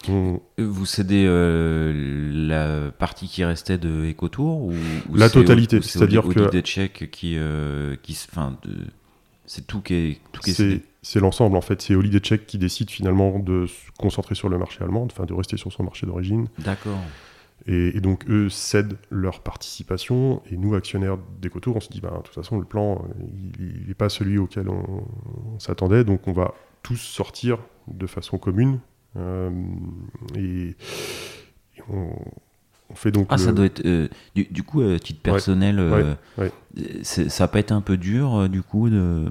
Speaker 3: Vous cédez euh, la partie qui restait de EcoTour ou,
Speaker 1: La totalité, c'est-à-dire que
Speaker 3: qui, qui enfin, c'est tout qui est, tout qui
Speaker 1: est c'est l'ensemble en fait. C'est Holiday Check qui décide finalement de se concentrer sur le marché allemand, enfin de rester sur son marché d'origine.
Speaker 3: D'accord.
Speaker 1: Et, donc eux cèdent leur participation, et nous, actionnaires d'EcoTour, on se dit, bah, de toute façon, le plan, il n'est pas celui auquel on, s'attendait, donc on va tous sortir de façon commune. Euh, et, on, fait donc...
Speaker 3: Ah, ça doit être... Euh, du, coup, à titre personnel, euh, ça n'a pas été un peu dur, du coup, de...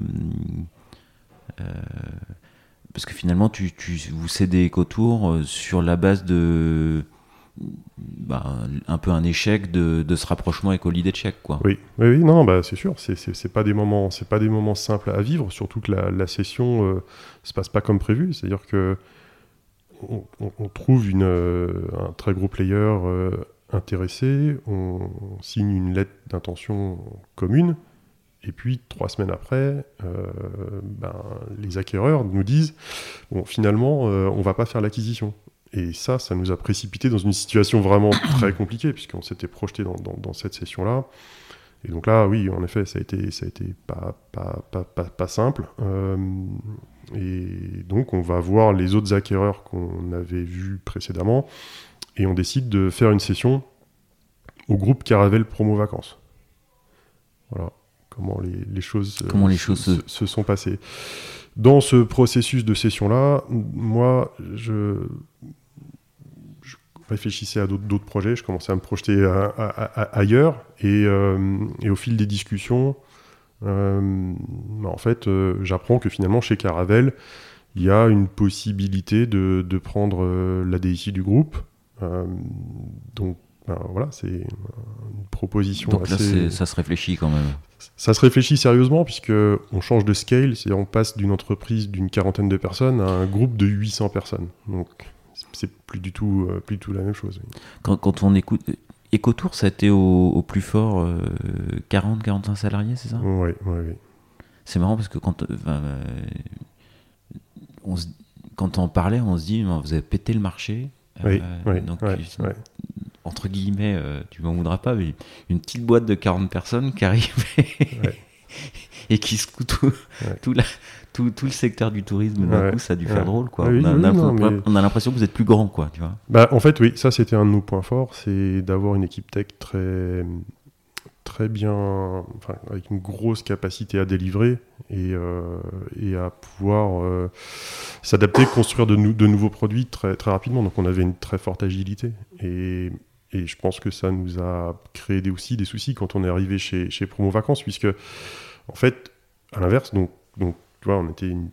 Speaker 3: parce que finalement, tu, tu, vous cédez EcoTour sur la base de bah, un peu un échec de, ce rapprochement avec Holiday quoi.
Speaker 1: Oui, oui, oui non, bah c'est sûr, c'est, c'est, pas des moments, pas des moments simples à vivre, surtout que la, session euh, se passe pas comme prévu, c'est-à-dire que on, trouve euh, un très gros player euh, intéressé, on, signe une lettre d'intention commune, et puis trois semaines après, ben, les acquéreurs nous disent finalement, on va pas faire l'acquisition. Et ça, ça nous a précipité dans une situation vraiment très compliquée, puisqu'on s'était projeté dans, dans, cette session-là. Et donc là, oui, en effet, ça a été, ça a été pas, pas, pas, pas, simple. Euh, et donc, on va voir les autres acquéreurs qu'on avait vus précédemment, et on décide de faire une session au groupe Caravelle Promo Vacances. Voilà comment les, les choses,
Speaker 3: comment les choses
Speaker 1: se, se sont passées. Dans ce processus de session-là, moi, je, réfléchissais à d'autres projets, je commençais à me projeter ailleurs, euh, et, au fil des discussions, euh, bah, en fait, euh, j'apprends que finalement, chez Caravelle, il y a une possibilité de, prendre la DSI du groupe. donc, ben, voilà, c'est une proposition.
Speaker 3: Donc là, ça se réfléchit quand même.
Speaker 1: Ça se réfléchit sérieusement, puisque on change de scale, c'est-à-dire on passe d'une entreprise d'une quarantaine de personnes à un groupe de 800 personnes. Donc, c'est plus du tout, euh, plus du tout la même chose.
Speaker 3: Quand, quand on écoute. EcoTour, ça a été au, plus fort 40-45 euh, salariés, c'est ça?
Speaker 1: Oui, oui, oui.
Speaker 3: C'est marrant parce que quand, euh, on quand on parlait, on se dit, vous avez pété le marché.
Speaker 1: Oui, oui, donc,
Speaker 3: entre guillemets, tu m'en voudras pas, mais une petite boîte de 40 personnes qui arrive et qui se tout, tout, la, tout, tout, le secteur du tourisme, d'un coup, ça a dû faire drôle. Quoi. on, a, l'impression que vous êtes plus grand. Quoi, tu vois
Speaker 1: bah, en fait, oui, ça c'était un de nos points forts, c'est d'avoir une équipe tech très, très bien, enfin, avec une grosse capacité à délivrer et, euh, et à pouvoir euh, s'adapter, construire de, de nouveaux produits très, très rapidement. Donc on avait une très forte agilité. Et, et je pense que ça nous a créé des, aussi des soucis quand on est arrivé chez, chez Promo Vacances, puisque, en fait, à l'inverse, donc, donc, tu vois, on était une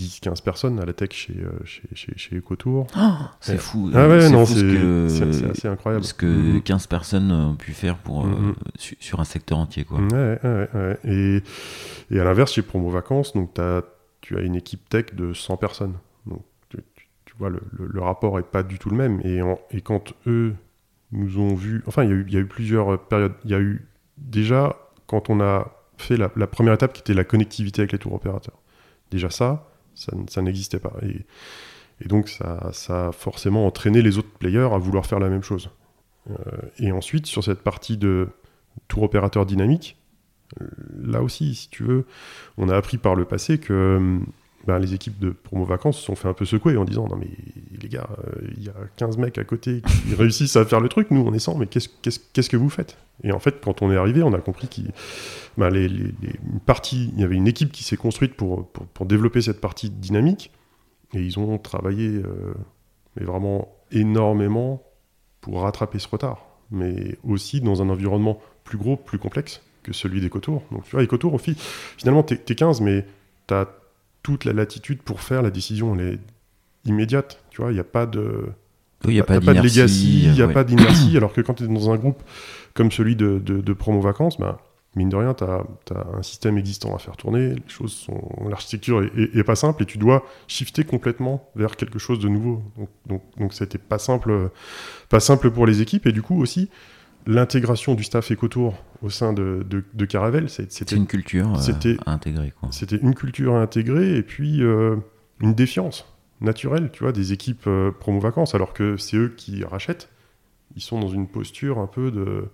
Speaker 1: 10-15 personnes à la tech chez, euh, chez, chez, chez EcoTour.
Speaker 3: Oh, c'est fou.
Speaker 1: Ah ouais, non,
Speaker 3: c'est
Speaker 1: assez incroyable.
Speaker 3: Ce que 15 mm-hmm. personnes ont pu faire pour, mm-hmm. sur un secteur entier. Quoi.
Speaker 1: Ouais, ouais, ouais. Et, et à l'inverse, chez Promo Vacances, donc as, tu as une équipe tech de 100 personnes. Donc tu, tu vois, le, le, rapport est pas du tout le même. Et, et quand eux nous ont vu. Enfin, il y, y, a eu plusieurs périodes. Il y a eu déjà, quand on a fait la, la première étape qui était la connectivité avec les tours opérateurs. Déjà ça, ça, n'existait pas. Et, donc ça, a forcément entraîné les autres players à vouloir faire la même chose. Euh, et ensuite, sur cette partie de tour opérateur dynamique, euh, là aussi, si tu veux, on a appris par le passé que ben, les équipes de promo vacances se sont fait un peu secouer en disant non mais les gars, euh, il y a 15 mecs à côté qui réussissent à faire le truc, nous on est 100, mais qu'est-ce, qu'est-ce, que vous faites? Et en fait, quand on est arrivé, on a compris qu'il ben, les, il y avait une équipe qui s'est construite pour, pour, développer cette partie dynamique, et ils ont travaillé euh, mais vraiment énormément pour rattraper ce retard, mais aussi dans un environnement plus gros, plus complexe que celui d'EcoTour. Donc tu vois, EcoTour, finalement, t'es, t'es 15, mais t'as toute la latitude pour faire la décision. Elle est immédiate, tu vois, il n'y a pas de...
Speaker 3: Il n'y a, pas, de legacy,
Speaker 1: il n'y a pas d'inertie, alors que quand tu es dans un groupe comme celui de, de, promo vacances, bah, mine de rien, tu as, un système existant à faire tourner, les choses sont, l'architecture est, pas simple et tu dois shifter complètement vers quelque chose de nouveau. Donc, donc, donc c'était pas simple, pas simple pour les équipes et du coup aussi, l'intégration du staff Ecotour au sein de, de, Caravelle,
Speaker 3: c'était une culture euh, à intégrer.
Speaker 1: C'était une culture à intégrer et puis euh, une défiance naturelle, tu vois, des équipes euh, promo vacances, alors que c'est eux qui rachètent. Ils sont dans une posture un peu de,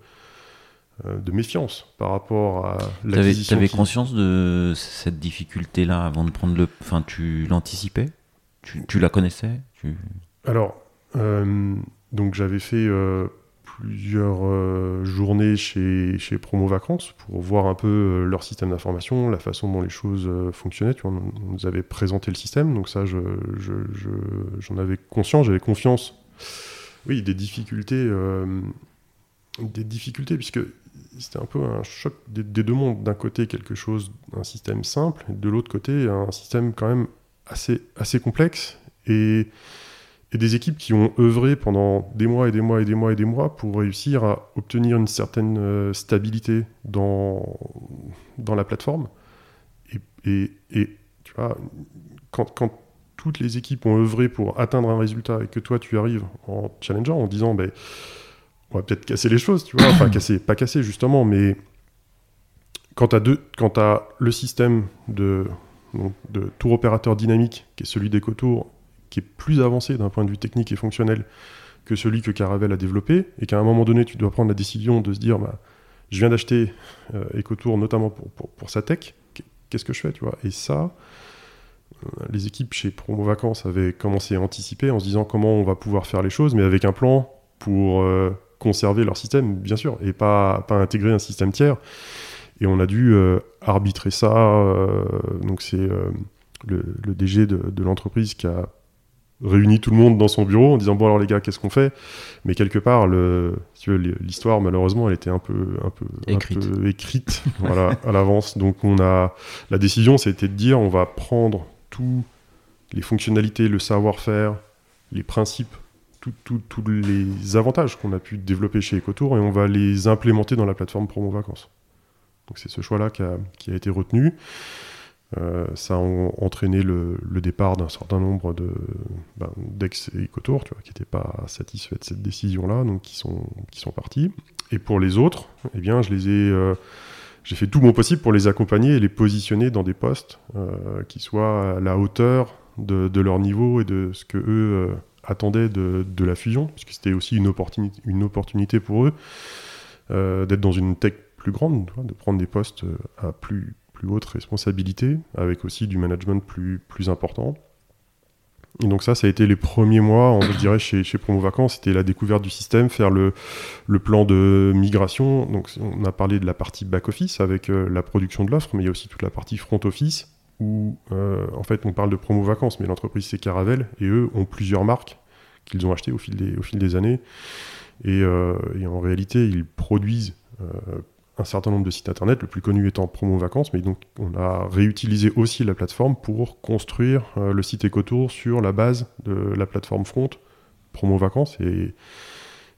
Speaker 1: de méfiance par rapport à l'acquisition.
Speaker 3: Tu avais, conscience de cette difficulté-là avant de prendre le. Enfin, tu l'anticipais? Tu, tu, la connaissais? Tu...
Speaker 1: Alors, donc j'avais fait plusieurs euh, journées chez, chez Promo Vacances pour voir un peu euh, leur système d'information, la façon dont les choses euh, fonctionnaient. On, nous avait présenté le système, donc ça, j'en je, je, avais conscience, j'avais confiance. Oui, des difficultés, des difficultés, puisque c'était un peu un choc des, des deux mondes. D'un côté, quelque chose, un système simple, et de l'autre côté, un système quand même assez, assez complexe. Et et des équipes qui ont œuvré pendant des mois et des mois et des mois et des mois pour réussir à obtenir une certaine euh, stabilité dans, dans la plateforme. Et, tu vois, quand, toutes les équipes ont œuvré pour atteindre un résultat et que toi tu arrives en challengeant en disant ben, on va peut-être casser les choses, tu vois, enfin casser, pas casser justement, mais quand tu as, as, le système de, de tour opérateur dynamique qui est celui d'EcoTour qui est plus avancé d'un point de vue technique et fonctionnel que celui que Caravelle a développé, et qu'à un moment donné, tu dois prendre la décision de se dire, bah, je viens d'acheter euh, EcoTour notamment pour, pour, sa tech, qu'est-ce que je fais, tu vois? Et ça, euh, les équipes chez Promo Vacances avaient commencé à anticiper en se disant comment on va pouvoir faire les choses, mais avec un plan pour euh, conserver leur système, bien sûr, et pas, pas intégrer un système tiers. Et on a dû arbitrer ça. donc c'est le, DG de l'entreprise qui a réunit tout le monde dans son bureau en disant bon alors les gars qu'est-ce qu'on fait? Mais quelque part le l'histoire malheureusement elle était un peu un peu
Speaker 3: écrite,
Speaker 1: un peu écrite voilà à l'avance. Donc on a la décision c'était de dire on va prendre tous les fonctionnalités le savoir-faire les principes tous les avantages qu'on a pu développer chez EcoTour et on va les implémenter dans la plateforme Promo Vacances. Donc c'est ce choix là qui a, qui a été retenu euh, ça a entraîné le, départ d'un certain nombre de ben, d'ex et vois, qui n'étaient pas satisfaits de cette décision-là, donc qui sont, qui sont partis. Et pour les autres, eh bien, je les ai, euh, j'ai fait tout mon possible pour les accompagner et les positionner dans des postes euh, qui soient à la hauteur de, de, leur niveau et de ce que eux attendaient de, de, la fusion, puisque c'était aussi une opportunité, une opportunité pour eux d'être dans une tech plus grande, de prendre des postes à plus plus haute responsabilité, avec aussi du management plus, plus important. Et donc ça, ça a été les premiers mois, on dirait, chez, chez Promo Vacances, c'était la découverte du système, faire le, le, plan de migration. Donc on a parlé de la partie back-office avec euh, la production de l'offre, mais il y a aussi toute la partie front-office, où euh, en fait on parle de Promo Vacances, mais l'entreprise c'est Caravelle, et eux ont plusieurs marques qu'ils ont achetées au fil des, au fil des années. Et, euh, et, en réalité, ils produisent un certain nombre de sites internet, le plus connu étant Promo Vacances, mais donc on a réutilisé aussi la plateforme pour construire le site EcoTour sur la base de la plateforme Front Promo Vacances et,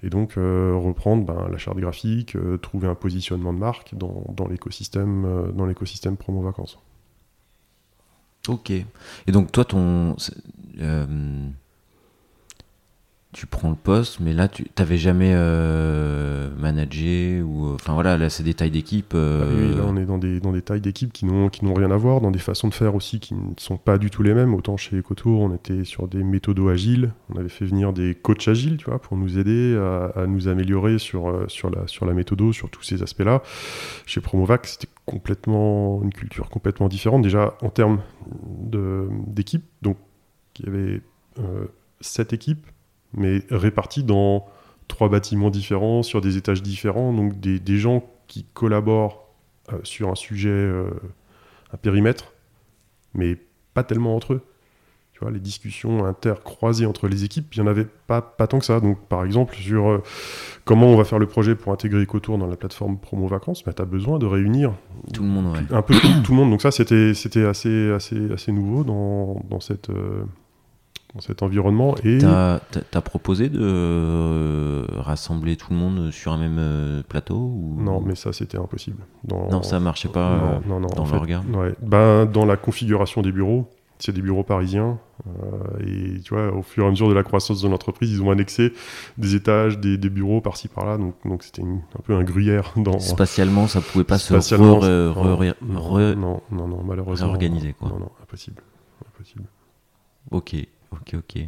Speaker 1: et donc reprendre ben, la charte graphique, trouver un positionnement de marque dans, dans l'écosystème dans l'écosystème Promo Vacances.
Speaker 3: Ok. Et donc toi, ton tu prends le poste, mais là, tu n'avais jamais euh, managé ou euh, enfin voilà, là c'est des tailles d'équipe. Euh,
Speaker 1: ah oui, là on est dans des dans des tailles d'équipe qui n'ont qui n'ont rien à voir, dans des façons de faire aussi qui ne sont pas du tout les mêmes. Autant chez Ecotour, on était sur des méthodos agiles, on avait fait venir des coachs agiles, tu vois, pour nous aider à, nous améliorer sur sur la sur la méthodo, sur tous ces aspects-là. Chez Promovac, c'était complètement une culture complètement différente déjà en termes de d'équipe. Donc il y avait sept équipes mais répartis dans trois bâtiments différents, sur des étages différents, donc des, des gens qui collaborent euh, sur un sujet, euh, un périmètre, mais pas tellement entre eux. Tu vois, les discussions intercroisées entre les équipes, il n'y en avait pas, pas tant que ça. Donc, par exemple, sur euh, comment on va faire le projet pour intégrer EcoTour dans la plateforme Promo Vacances, bah, tu as besoin de réunir
Speaker 3: tout le monde,
Speaker 1: un peu tout, le monde. Donc ça, c'était assez, assez, assez nouveau dans, dans cette dans cet environnement. Et
Speaker 3: tu as, proposé de euh, rassembler tout le monde sur un même euh, plateau ou...
Speaker 1: Non, mais ça c'était impossible.
Speaker 3: Dans... Non, ça marchait pas non, non, dans
Speaker 1: Ouais. Ben, dans la configuration des bureaux, c'est des bureaux parisiens. Euh, et tu vois, au fur et à mesure de la croissance de l'entreprise, ils ont annexé des étages, des, des bureaux par-ci par-là. Donc, donc c'était un peu un gruyère. Dans...
Speaker 3: Spatialement, ça pouvait pas se
Speaker 1: non, non, non, malheureusement.
Speaker 3: Réorganiser, quoi.
Speaker 1: Non, non, impossible. impossible.
Speaker 3: Ok. Ok, ok.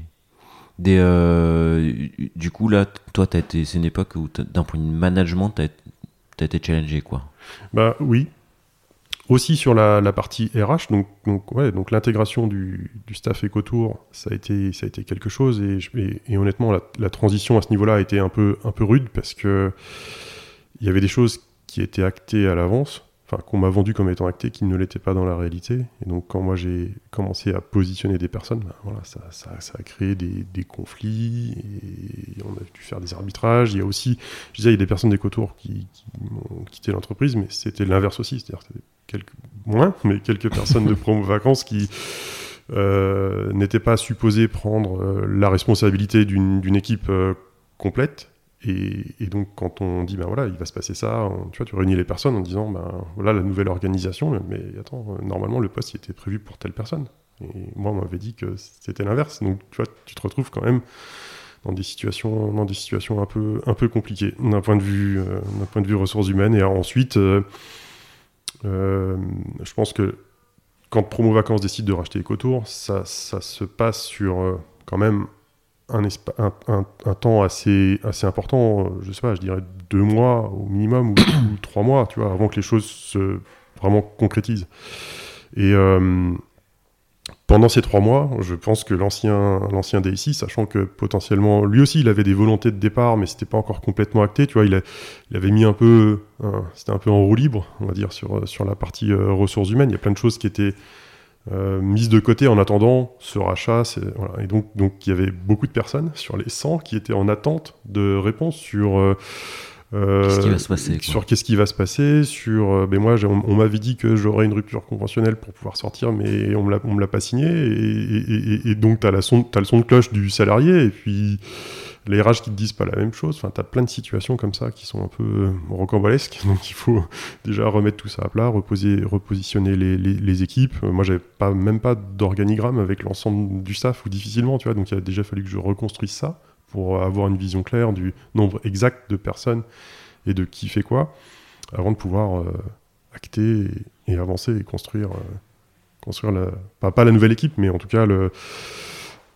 Speaker 3: Euh, du coup, là, toi, as été, c'est une époque où, d'un point de vue management, tu as, été challengé, quoi.
Speaker 1: Bah oui. Aussi sur la, la partie RH, donc, donc, ouais, donc l'intégration du, du, staff EcoTour, ça a été, ça a été quelque chose. Et, et, honnêtement, la, la, transition à ce niveau-là a été un peu, un peu rude parce que il y avait des choses qui étaient actées à l'avance qu'on m'a vendu comme étant acté, qui ne l'était pas dans la réalité. Et donc quand moi j'ai commencé à positionner des personnes, ben, voilà, ça, a créé des, conflits et on a dû faire des arbitrages. Il y a aussi, je disais, il y a des personnes des cotours qui, qui ont quitté l'entreprise, mais c'était l'inverse aussi, c'est-à-dire quelques moins, mais quelques personnes de promo vacances qui euh, n'étaient pas supposées prendre euh, la responsabilité d'une équipe euh, complète et, donc, quand on dit, ben voilà, il va se passer ça, tu vois, tu réunis les personnes en disant, ben voilà la nouvelle organisation, mais attends, euh, normalement, le poste était prévu pour telle personne. Et moi, on m'avait dit que c'était l'inverse. Donc, tu vois, tu te retrouves quand même dans des situations, dans des situations un peu, un peu compliquées d'un point de vue, euh, point de vue ressources humaines. Et ensuite, euh, je pense que quand Promo Vacances décide de racheter EcoTour, ça, ça se passe sur quand même un, un, temps assez, assez important, je sais pas, je dirais deux mois au minimum ou, trois mois, tu vois, avant que les choses se vraiment concrétisent. Et euh, pendant ces trois mois, je pense que l'ancien l'ancien DSI, sachant que potentiellement lui aussi il avait des volontés de départ, mais c'était pas encore complètement acté, tu vois, il, il avait mis un peu, c'était un peu en roue libre, on va dire sur sur la partie euh, ressources humaines. Il y a plein de choses qui étaient euh, mise de côté en attendant ce rachat. Voilà. Et donc, donc, il y avait beaucoup de personnes sur les 100 qui étaient en attente de réponses sur. Euh,
Speaker 3: qu'est-ce qui va se passer
Speaker 1: Sur qu'est-ce qui va se passer Sur. Euh, ben moi, on, m'avait dit que j'aurais une rupture conventionnelle pour pouvoir sortir, mais on me me l'a pas signé. Et, et donc, tu as, as, le son de cloche du salarié, et puis les RH qui te disent pas la même chose. Enfin, tu as plein de situations comme ça qui sont un peu euh, rocambolesques. Donc, il faut déjà remettre tout ça à plat, reposer, repositionner les, équipes. Euh, moi, j'avais pas, même pas d'organigramme avec l'ensemble du staff, ou difficilement, tu vois. Donc, il a déjà fallu que je reconstruise ça pour avoir une vision claire du nombre exact de personnes et de qui fait quoi, avant de pouvoir euh, acter et, avancer et construire, construire la, pas la nouvelle équipe, mais en tout cas le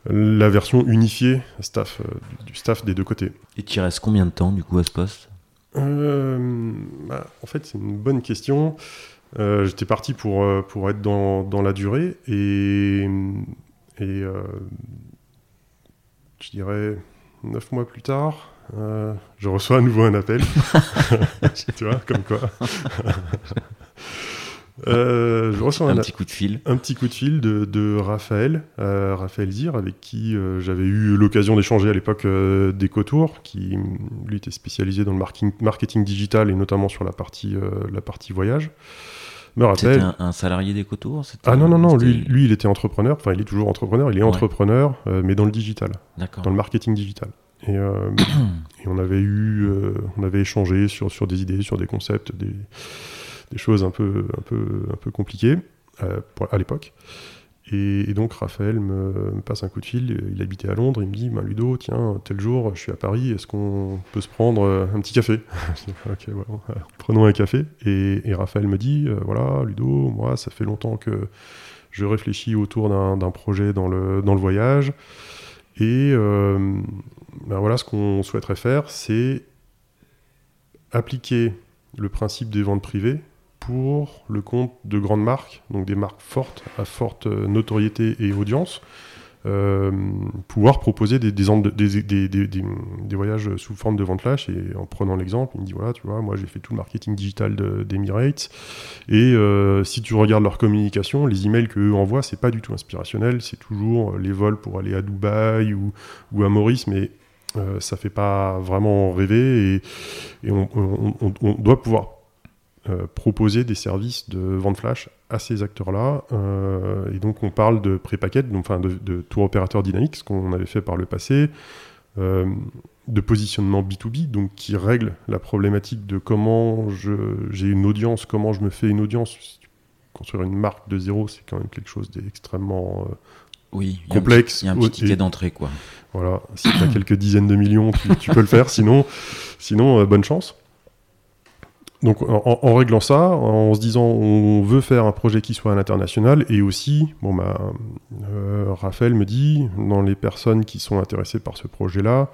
Speaker 1: la version unifiée staff, euh, du staff des deux côtés.
Speaker 3: Et tu restes combien de temps du coup à ce poste?
Speaker 1: Euh, bah, En fait, c'est une bonne question. Euh, j'étais parti pour, pour être dans, dans, la durée et, et je dirais neuf mois plus tard, je reçois à nouveau un appel. tu vois, comme quoi. Euh, je reçois
Speaker 3: un, petit coup de fil.
Speaker 1: Un petit coup de fil de, Raphaël, euh, Raphaël Zir, avec qui j'avais eu l'occasion d'échanger à l'époque d'EcoTour, qui lui était spécialisé dans le marketing, marketing digital et notamment sur la partie, la partie voyage.
Speaker 3: C'était un, salarié d'EcoTour
Speaker 1: Ah non, non, non, lui, lui, il était entrepreneur, enfin il est toujours entrepreneur, il est entrepreneur, mais dans le digital, dans le marketing digital. Et, euh, et, on avait eu, euh, on avait échangé sur, sur des idées, sur des concepts, des, des choses un peu, un peu, un peu compliquées euh, à l'époque. Et, donc Raphaël me, passe un coup de fil, il habitait à Londres, il me dit bah, Ludo, tiens, tel jour, je suis à Paris, est-ce qu'on peut se prendre un petit café Ok, prenons un café. Et, Raphaël me dit voilà, Ludo, moi, ça fait longtemps que je réfléchis autour d'un projet dans le, dans le voyage. Et ben voilà, ce qu'on souhaiterait faire, c'est appliquer le principe des ventes privées pour le compte de grandes marques, donc des marques fortes, à forte notoriété et audience, euh, pouvoir proposer des, voyages sous forme de vente flash. Et en prenant l'exemple, il me dit voilà, tu vois, moi j'ai fait tout le marketing digital d'Emirates. Et euh, si tu regardes leur communication, les emails qu'eux envoient, c'est pas du tout inspirationnel. C'est toujours les vols pour aller à Dubaï ou, ou à Maurice, mais euh, ça fait pas vraiment rêver et, on, doit pouvoir euh, proposer des services de vente flash à ces acteurs-là. Euh, et donc on parle de pré-packet, enfin de, de, tour opérateur dynamique, ce qu'on avait fait par le passé, de positionnement B2B, donc qui règle la problématique de comment j'ai une audience, comment je me fais une audience. Construire une marque de zéro, c'est quand même quelque chose d'extrêmement
Speaker 3: oui,
Speaker 1: complexe.
Speaker 3: Il y a un petit, ticket d'entrée, quoi.
Speaker 1: Voilà, si tu as quelques dizaines de millions, tu, peux le faire, sinon, sinon euh, bonne chance. Donc en, réglant ça, en se disant on veut faire un projet qui soit à l'international, et aussi, bon bah, euh, Raphaël me dit, dans les personnes qui sont intéressées par ce projet-là,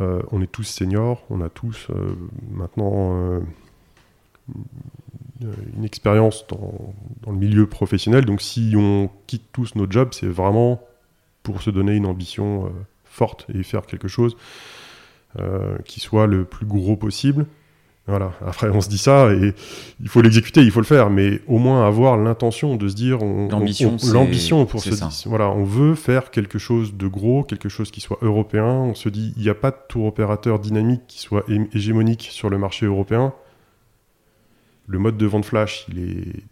Speaker 1: euh, on est tous seniors, on a tous maintenant une expérience dans, dans, le milieu professionnel, donc si on quitte tous nos jobs, c'est vraiment pour se donner une ambition forte et faire quelque chose euh, qui soit le plus gros possible. Voilà. Après, on se dit ça et il faut l'exécuter, il faut le faire, mais au moins avoir l'intention de se dire, l'ambition pour se voilà, on veut faire quelque chose de gros, quelque chose qui soit européen. On se dit, il n'y a pas de tour opérateur dynamique qui soit hégémonique sur le marché européen. Le mode de vente flash, il est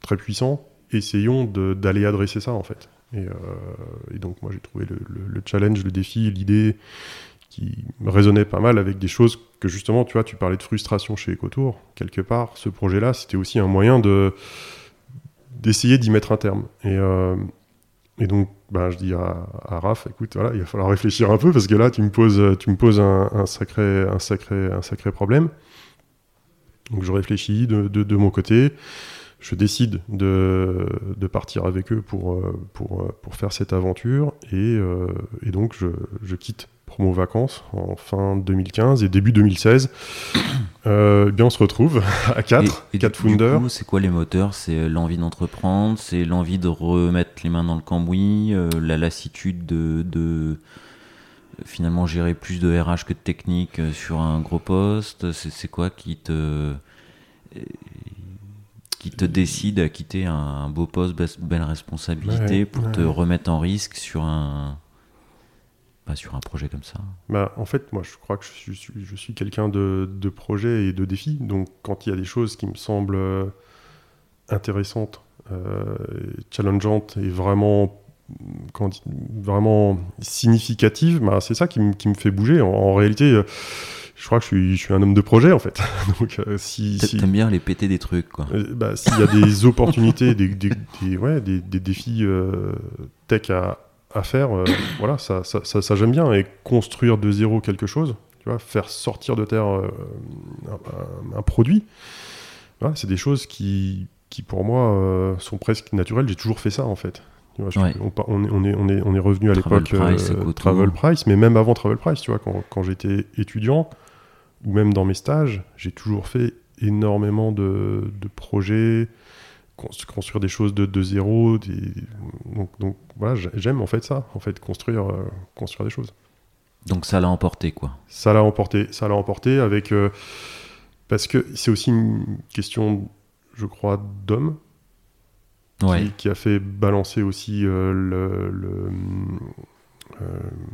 Speaker 1: très puissant. Essayons d'aller adresser ça en fait. Euh, et, donc moi j'ai trouvé le, challenge, le défi, l'idée qui résonnait pas mal avec des choses que justement, tu vois, tu parlais de frustration chez Ecotour. Quelque part, ce projet-là, c'était aussi un moyen de d'essayer d'y mettre un terme. Et, euh, et donc, ben, je dis à, à Raph, écoute, voilà, il va falloir réfléchir un peu parce que là, tu me poses, tu me poses un, sacré, un, sacré, un sacré problème. Donc, je réfléchis de, de, mon côté je décide de, de, partir avec eux pour, euh, pour, euh, pour faire cette aventure et, et donc je, je, quitte Promo Vacances en fin 2015 et début 2016. eh bien on se retrouve à 4, 4 founders.
Speaker 3: C'est quoi les moteurs? C'est l'envie d'entreprendre, c'est l'envie de remettre les mains dans le cambouis, la lassitude de, de finalement gérer plus de RH que de technique sur un gros poste? C'est quoi qui te qui te décide à quitter un, beau poste, belle responsabilité pour te remettre en risque sur un, bah, sur un projet comme ça
Speaker 1: bah, En fait, moi, je crois que je suis, je suis quelqu'un de, de, projet et de défi. Donc, quand il y a des choses qui me semblent euh, intéressantes, euh, challengeantes et vraiment, quand, vraiment significatives, bah, c'est ça qui, qui, me fait bouger. En, réalité, euh, je crois que je suis, je suis, un homme de projet en fait. Donc euh, si,
Speaker 3: t'aimes bien les péter des trucs quoi.
Speaker 1: Euh, bah, s'il y a des opportunités, des, des, des, ouais, des, des défis tech à, à faire, voilà, ça, ça, ça, j'aime bien. Et construire de zéro quelque chose, tu vois, faire sortir de terre un, un, produit, voilà, c'est des choses qui, qui pour moi sont presque naturelles. J'ai toujours fait ça en fait. on, on, est, on, est, on, est, on est revenu à l'époque Travel Price, mais même avant Travel Price, tu vois, quand, quand j'étais étudiant, ou même dans mes stages, j'ai toujours fait énormément de, projets, construire des choses de, zéro. Donc, voilà, j'aime en fait ça, en fait, construire, euh, construire des choses.
Speaker 3: Donc ça l'a emporté, quoi.
Speaker 1: Ça l'a emporté, ça l'a emporté avec... Euh, parce que c'est aussi une question je crois, Dom, qui, a fait balancer aussi le,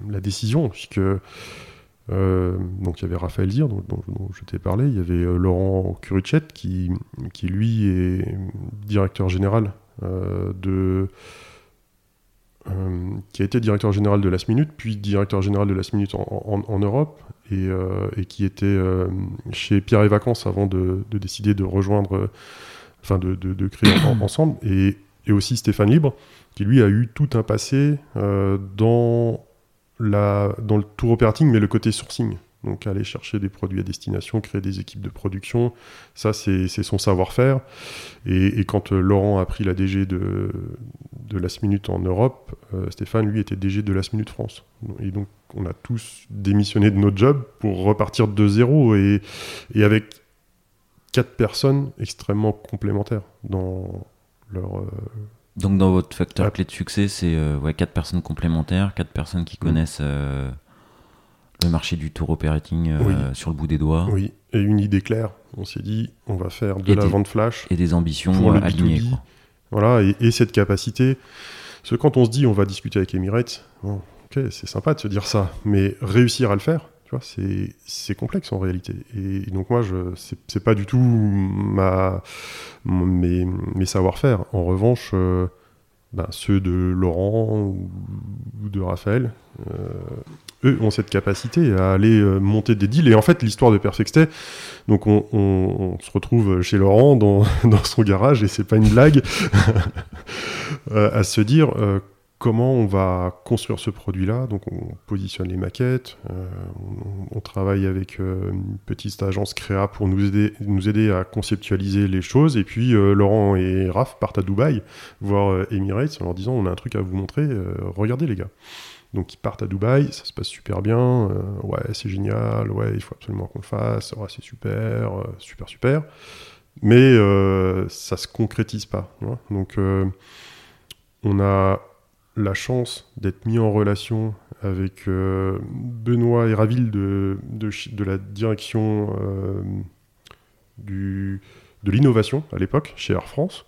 Speaker 1: la décision, puisque donc il y avait Raphaël Zir, dont, je t'ai parlé, il y avait Laurent Curichet, qui, lui est directeur général de euh, qui a été directeur général de Last Minute, puis directeur général de Last Minute en, Europe, et, euh, qui était euh, chez Pierre et Vacances avant de, décider de rejoindre, enfin de, de, créer ensemble, et, aussi Stéphane Libre, qui lui a eu tout un passé dans, la, dans le tour operating, mais le côté sourcing. Donc aller chercher des produits à destination, créer des équipes de production, ça c'est son savoir-faire. Et, quand euh, Laurent a pris la DG de, Last Minute en Europe, euh, Stéphane lui était DG de Last Minute France. Et donc on a tous démissionné de notre job pour repartir de zéro et, et avec quatre personnes extrêmement complémentaires dans leur... Euh,
Speaker 3: donc dans votre facteur clé de succès, c'est ouais, quatre personnes complémentaires, quatre personnes qui mm. connaissent le marché du tour operating euh, sur le bout des doigts.
Speaker 1: Oui, et une idée claire. On s'est dit, on va faire de la vente flash.
Speaker 3: Et des ambitions pour le alignées.
Speaker 1: Voilà, et, cette capacité. Parce que quand on se dit, on va discuter avec Emirates, ok, c'est sympa de se dire ça, mais réussir à le faire, c'est complexe en réalité. Et, donc moi, je c'est pas du tout ma, mes, savoir-faire. En revanche, euh, ben, ceux de Laurent ou, de Raphaël, euh, eux ont cette capacité à aller euh, monter des deals. Et en fait, l'histoire de Perfectstay, donc on, se retrouve chez Laurent dans, son garage, et c'est pas une blague, à se dire comment on va construire ce produit-là. Donc on positionne les maquettes, on, travaille avec une petite agence créa pour nous aider, nous aider à conceptualiser les choses. Et puis Laurent et Raph partent à Dubaï voir Emirates en leur disant on a un truc à vous montrer, regardez les gars. Donc ils partent à Dubaï, ça se passe super bien, euh, ouais c'est génial, ouais il faut absolument qu'on le fasse, ouais, c'est super, euh, super super, mais euh, ça se concrétise pas. Donc on a la chance d'être mis en relation avec Benoît et Raville de, de, la direction du, de l'innovation à l'époque chez Air France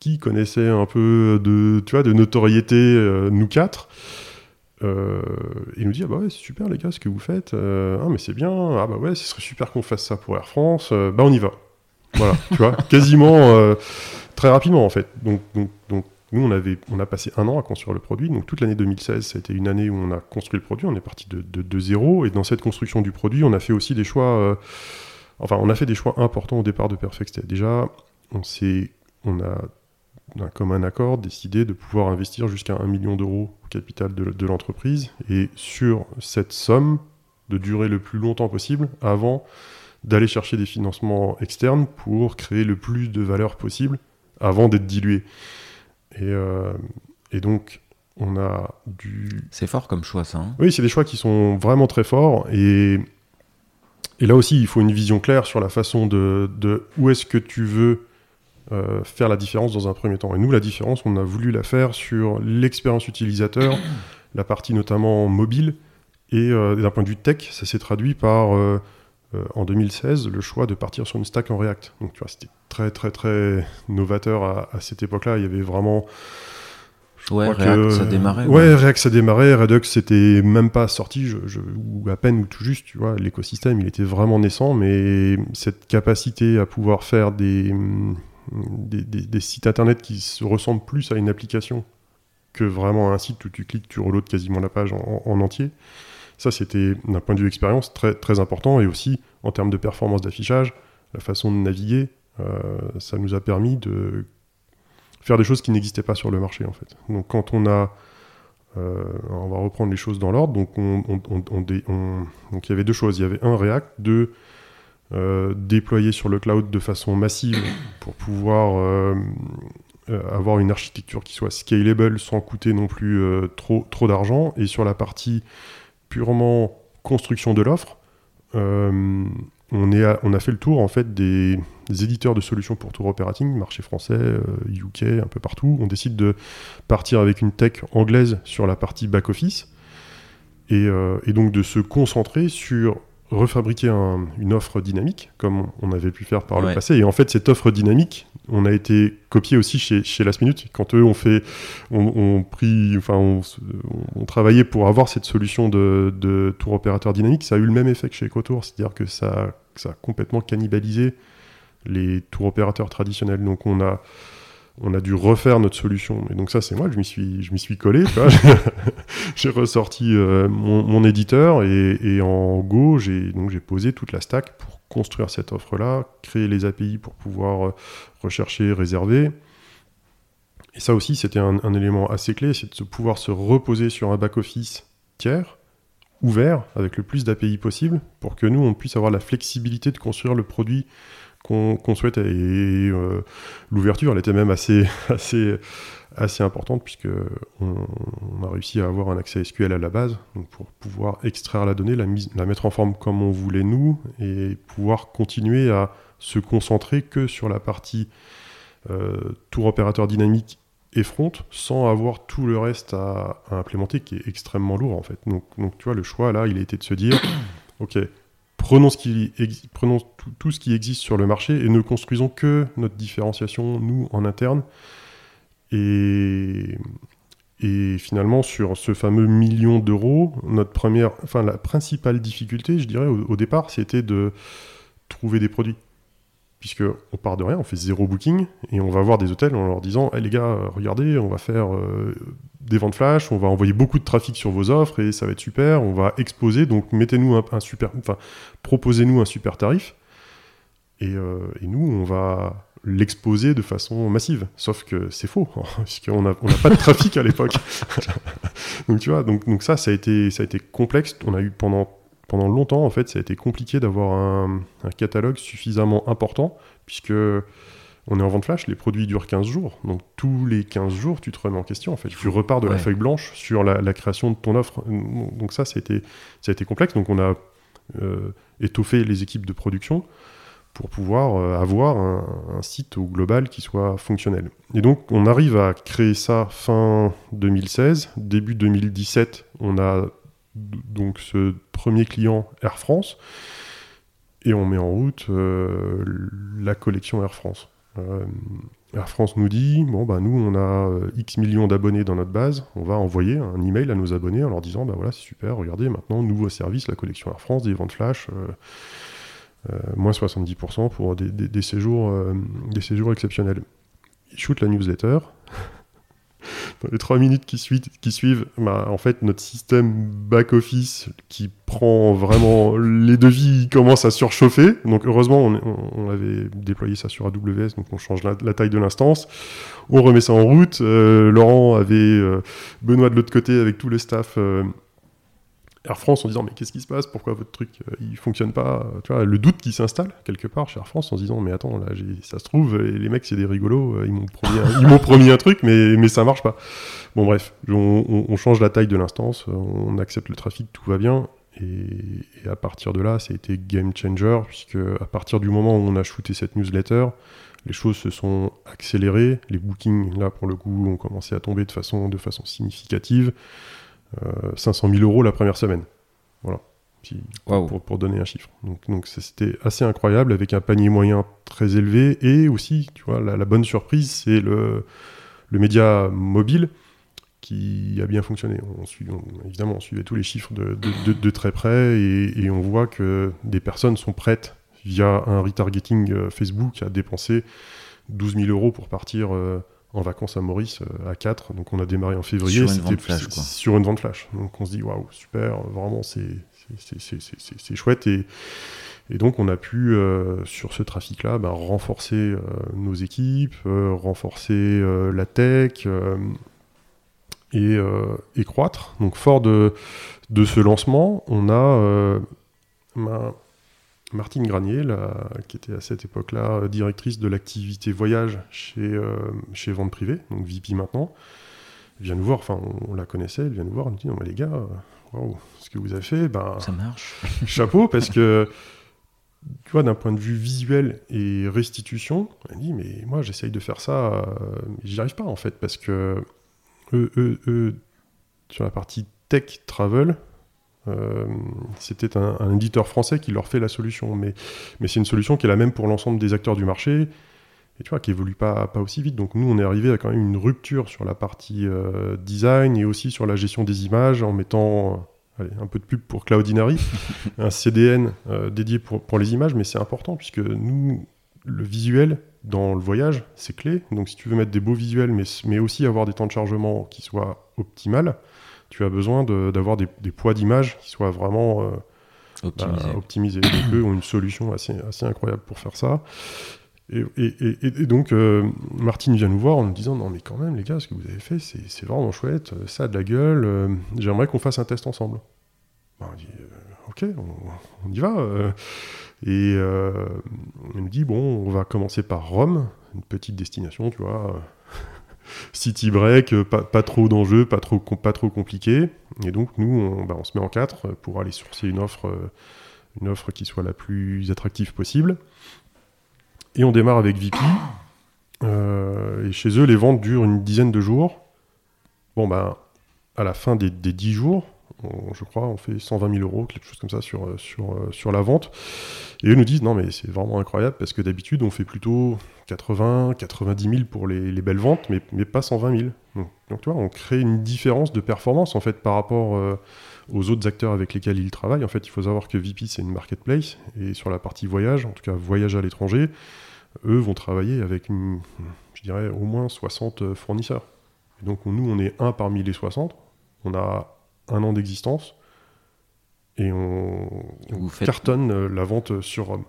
Speaker 1: qui connaissait un peu de, tu vois, de notoriété, nous quatre, euh, il nous dit ah bah ouais c'est super les gars ce que vous faites euh, ah mais c'est bien ah bah ouais ce serait super qu'on fasse ça pour Air France euh, bah on y va. Voilà tu vois quasiment très rapidement en fait. Donc, donc, donc nous on a passé un an à construire le produit. Donc toute l'année 2016 ça a été une année où on a construit le produit. On est parti de, zéro. Et dans cette construction du produit on a fait aussi des choix enfin on a fait des choix importants au départ de Perfect. Déjà on a d'un commun accord, décidé de pouvoir investir jusqu'à 1 million d'euros au capital de, l'entreprise. Et sur cette somme de durer le plus longtemps possible avant d'aller chercher des financements externes pour créer le plus de valeur possible avant d'être dilué. Et, euh, et, donc, on a du...
Speaker 3: C'est fort comme choix, ça. Hein
Speaker 1: oui, c'est des choix qui sont vraiment très forts. Et, et là aussi, il faut une vision claire sur la façon de, de où est-ce que tu veux euh, faire la différence dans un premier temps. Et nous, la différence, on a voulu la faire sur l'expérience utilisateur, la partie notamment mobile, et euh, d'un point de vue tech, ça s'est traduit par, en 2016, le choix de partir sur une stack en React. Donc tu vois, c'était très très très novateur à, cette époque-là. Il y avait vraiment...
Speaker 3: Ouais, React, ça démarrait.
Speaker 1: Ouais, React, ça démarrait. Redux, c'était même pas sorti, je, ou à peine ou tout juste, tu vois. L'écosystème, il était vraiment naissant, mais cette capacité à pouvoir faire des, des, sites internet qui se ressemblent plus à une application que vraiment à un site où tu cliques, tu reloads quasiment la page en, entier. Ça, c'était d'un point de vue expérience très, très important et aussi en termes de performance d'affichage, la façon de naviguer, euh, ça nous a permis de faire des choses qui n'existaient pas sur le marché en fait. Donc quand on a euh, on va reprendre les choses dans l'ordre. Donc, on, donc, il y avait deux choses. Il y avait un React, deux euh, déployer sur le cloud de façon massive pour pouvoir avoir une architecture qui soit scalable sans coûter non plus trop, trop d'argent. Et sur la partie purement construction de l'offre, on, on a fait le tour en fait des, éditeurs de solutions pour tour operating, marché français, UK, un peu partout. On décide de partir avec une tech anglaise sur la partie back office et, et donc de se concentrer sur refabriquer une offre dynamique, comme on avait pu faire par le passé. Et en fait, cette offre dynamique, on a été copié aussi chez, chez Last Minute. Quand eux ont fait, on, pris, enfin, on, travaillait pour avoir cette solution de, tour opérateur dynamique, ça a eu le même effet que chez EcoTour, c'est-à-dire que ça, a complètement cannibalisé les tours opérateurs traditionnels. Donc on a on a dû refaire notre solution. Et donc ça, c'est moi, je m'y suis, je m'y suis collé. j'ai ressorti euh, mon, éditeur et, en Go, j'ai donc j'ai posé toute la stack pour construire cette offre-là, créer les API pour pouvoir euh, rechercher, réserver. Et ça aussi, c'était un, élément assez clé, c'est de pouvoir se reposer sur un back-office tiers, ouvert, avec le plus d'API possible, pour que nous, on puisse avoir la flexibilité de construire le produit qu'on souhaite. Et euh, l'ouverture, elle était même assez, assez, assez importante, puisque on, a réussi à avoir un accès SQL à la base, pour pouvoir extraire la donnée, la, mettre en forme comme on voulait nous, et pouvoir continuer à se concentrer que sur la partie euh, tour opérateur dynamique et front, sans avoir tout le reste à, implémenter, qui est extrêmement lourd en fait. Donc, donc tu vois, le choix là, il a été de se dire, ok, prenons, ce qui prenons tout, ce qui existe sur le marché et ne construisons que notre différenciation, nous, en interne. Et, finalement, sur ce fameux million d'euros, notre première, enfin, la principale difficulté, je dirais, au départ, c'était de trouver des produits. Puisque on part de rien, on fait zéro booking et on va voir des hôtels en leur disant hey, les gars, regardez, on va faire euh, des ventes flash, on va envoyer beaucoup de trafic sur vos offres et ça va être super, on va exposer, donc mettez-nous un, super, enfin proposez-nous un super tarif. Et, euh, et nous on va l'exposer de façon massive. Sauf que c'est faux, puisqu'on n'a on pas de trafic à l'époque. donc tu vois, donc, donc ça, ça a, été, ça a été complexe. On a eu pendant pendant longtemps, en fait, ça a été compliqué d'avoir un, catalogue suffisamment important, puisque on est en vente flash, les produits durent 15 jours. Donc tous les 15 jours, tu te remets en question. En fait, tu repars de la feuille blanche sur la, création de ton offre. Donc ça, ça a été, ça a été complexe. Donc on a euh, étoffé les équipes de production pour pouvoir euh, avoir un, site au global qui soit fonctionnel. Et donc on arrive à créer ça fin 2016. Début 2017, on a donc ce premier client Air France, et on met en route euh, la collection Air France. Euh, Air France nous dit bon bah nous on a X millions d'abonnés dans notre base, on va envoyer un email à nos abonnés en leur disant bah voilà c'est super, regardez maintenant nouveau service la collection Air France, des ventes flash, moins 70% pour des, séjours, des séjours exceptionnels. Ils shootent la newsletter, dans les trois minutes qui, suivent, qui suivent bah, en fait, notre système back-office qui prend vraiment les devis commence à surchauffer. Donc, heureusement, on, avait déployé ça sur AWS, donc on change la, taille de l'instance. On remet ça en route. Euh, Laurent avait euh, Benoît de l'autre côté avec tout le staff euh, Air France en disant mais qu'est-ce qui se passe? Pourquoi votre truc euh, il fonctionne pas? Tu vois, le doute qui s'installe quelque part chez Air France en disant mais attends là ça se trouve les mecs c'est des rigolos, euh, ils m'ont promis, un, ils m'ont promis un truc mais mais ça marche pas. Bon bref, on, change la taille de l'instance, on accepte le trafic, tout va bien. Et, à partir de là, ça a été game changer, puisque à partir du moment où on a shooté cette newsletter, les choses se sont accélérées. Les bookings, là, pour le coup, ont commencé à tomber de façon, de façon significative. 500 000 euros la première semaine. Voilà. pour, donner un chiffre. Donc, donc c'était assez incroyable avec un panier moyen très élevé et aussi, tu vois, la, bonne surprise, c'est le, le média mobile qui a bien fonctionné. On suit, évidemment, on suivait tous les chiffres de, de, très près et, on voit que des personnes sont prêtes via un retargeting euh, Facebook à dépenser 12 000 euros pour partir euh, en vacances à Maurice euh, à 4. Donc on a démarré en février.
Speaker 3: Sur une vente flash. Quoi.
Speaker 1: Sur une vente flash. Donc on se dit waouh, super, vraiment c'est chouette. Et, et donc on a pu, euh, sur ce trafic-là, bah, renforcer euh, nos équipes, renforcer la tech et, et, croître. Donc fort de, de ce lancement, on a... Martine Granier, qui était à cette époque-là euh, directrice de l'activité voyage chez, euh, chez Vente Privée, donc VP maintenant, vient nous voir, enfin on, la connaissait, elle vient nous voir, elle nous dit non mais les gars, euh, ce que vous avez fait, ben,
Speaker 3: ça marche.
Speaker 1: chapeau, parce que tu vois, d'un point de vue visuel et restitution, elle dit mais moi j'essaye de faire ça, mais j'y arrive pas en fait, parce que eux, eux, eux, sur la partie tech travel, c'était un, éditeur français qui leur fait la solution, mais, mais c'est une solution qui est la même pour l'ensemble des acteurs du marché et tu vois, qui évolue pas, pas aussi vite. Donc nous, on est arrivé à quand même une rupture sur la partie design et aussi sur la gestion des images en mettant allez, un peu de pub pour Cloudinary, un CDN dédié pour, pour les images, mais c'est important puisque nous, le visuel dans le voyage, c'est clé. Donc si tu veux mettre des beaux visuels, mais, mais aussi avoir des temps de chargement qui soient optimales, tu as besoin d'avoir des, poids d'image qui soient vraiment euh, optimisés. Bah, donc eux ont une solution assez, assez incroyable pour faire ça. Et, et, donc euh, Martine vient nous voir en nous disant non mais quand même les gars ce que vous avez fait c'est vraiment chouette, ça a de la gueule, euh, j'aimerais qu'on fasse un test ensemble. Bah, on dit ok on, y va. Et euh, il me dit, bon, on va commencer par Rome, une petite destination, tu vois. City break, pas, trop d'enjeux, pas trop, pas trop compliqué. Et donc, nous, on, bah, se met en quatre pour aller sourcer une offre, une offre qui soit la plus attractive possible. Et on démarre avec VP. Euh, et chez eux, les ventes durent une dizaine de jours. Bon, ben, à la fin des, des 10 jours, je crois, on fait 120 000 euros, quelque chose comme ça sur, euh, sur, euh, sur la vente. Et eux nous disent, non mais c'est vraiment incroyable parce que d'habitude on fait plutôt 80, 90 000 pour les, belles ventes, mais, mais pas 120 000. Donc, tu vois, on crée une différence de performance en fait par rapport euh, aux autres acteurs avec lesquels ils travaillent. En fait, il faut savoir que VP c'est une marketplace et sur la partie voyage, en tout cas voyage à l'étranger, eux vont travailler avec, je dirais, au moins 60 fournisseurs. Et donc nous, on est un parmi les 60. On a un an d'existence et on, cartonne euh, la vente sur Rome.